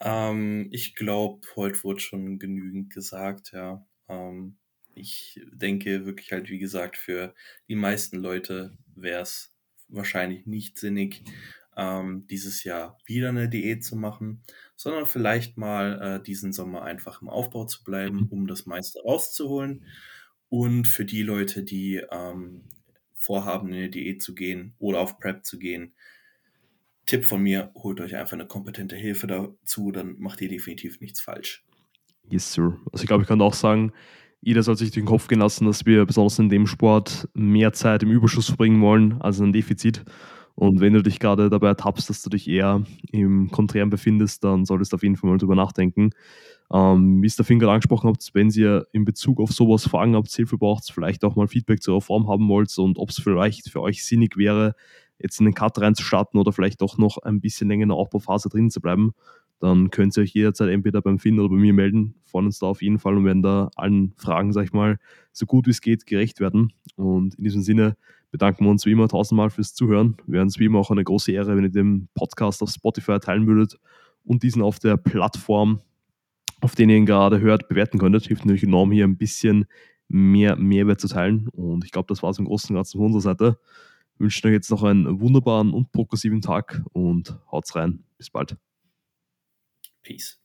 Speaker 2: Ähm, ich glaube, heute wurde schon genügend gesagt, ja. Ähm, ich denke wirklich halt, wie gesagt, für die meisten Leute wäre es wahrscheinlich nicht sinnig, ähm, dieses Jahr wieder eine Diät zu machen, sondern vielleicht mal äh, diesen Sommer einfach im Aufbau zu bleiben, mhm. um das meiste rauszuholen. Und für die Leute, die ähm, vorhaben, in eine Diät zu gehen oder auf Prep zu gehen, Tipp von mir, holt euch einfach eine kompetente Hilfe dazu, dann macht ihr definitiv nichts falsch.
Speaker 1: Yes, sir. Also ich glaube, ich kann auch sagen, jeder soll sich den Kopf gehen lassen, dass wir besonders in dem Sport mehr Zeit im Überschuss verbringen wollen als ein Defizit. Und wenn du dich gerade dabei ertappst, dass du dich eher im Konträren befindest, dann solltest du auf jeden Fall mal drüber nachdenken. Ähm, wie es der Finger angesprochen habt, wenn ihr in Bezug auf sowas Fragen habt, Hilfe braucht, vielleicht auch mal Feedback zur Reform haben wollt und ob es vielleicht für euch sinnig wäre, jetzt in den Cut reinzustarten oder vielleicht doch noch ein bisschen länger in der Aufbauphase drin zu bleiben, dann könnt ihr euch jederzeit entweder beim Finn oder bei mir melden. Freuen uns da auf jeden Fall und werden da allen Fragen, sag ich mal, so gut wie es geht gerecht werden. Und in diesem Sinne bedanken wir uns wie immer tausendmal fürs Zuhören. Werden es wie immer auch eine große Ehre, wenn ihr den Podcast auf Spotify teilen würdet und diesen auf der Plattform, auf der ihr ihn gerade hört, bewerten könntet. Hilft natürlich enorm, hier ein bisschen mehr Mehrwert zu teilen. Und ich glaube, das war es im Großen und Ganzen von unserer Seite wünsche euch jetzt noch einen wunderbaren und progressiven Tag und haut's rein. Bis bald.
Speaker 2: Peace.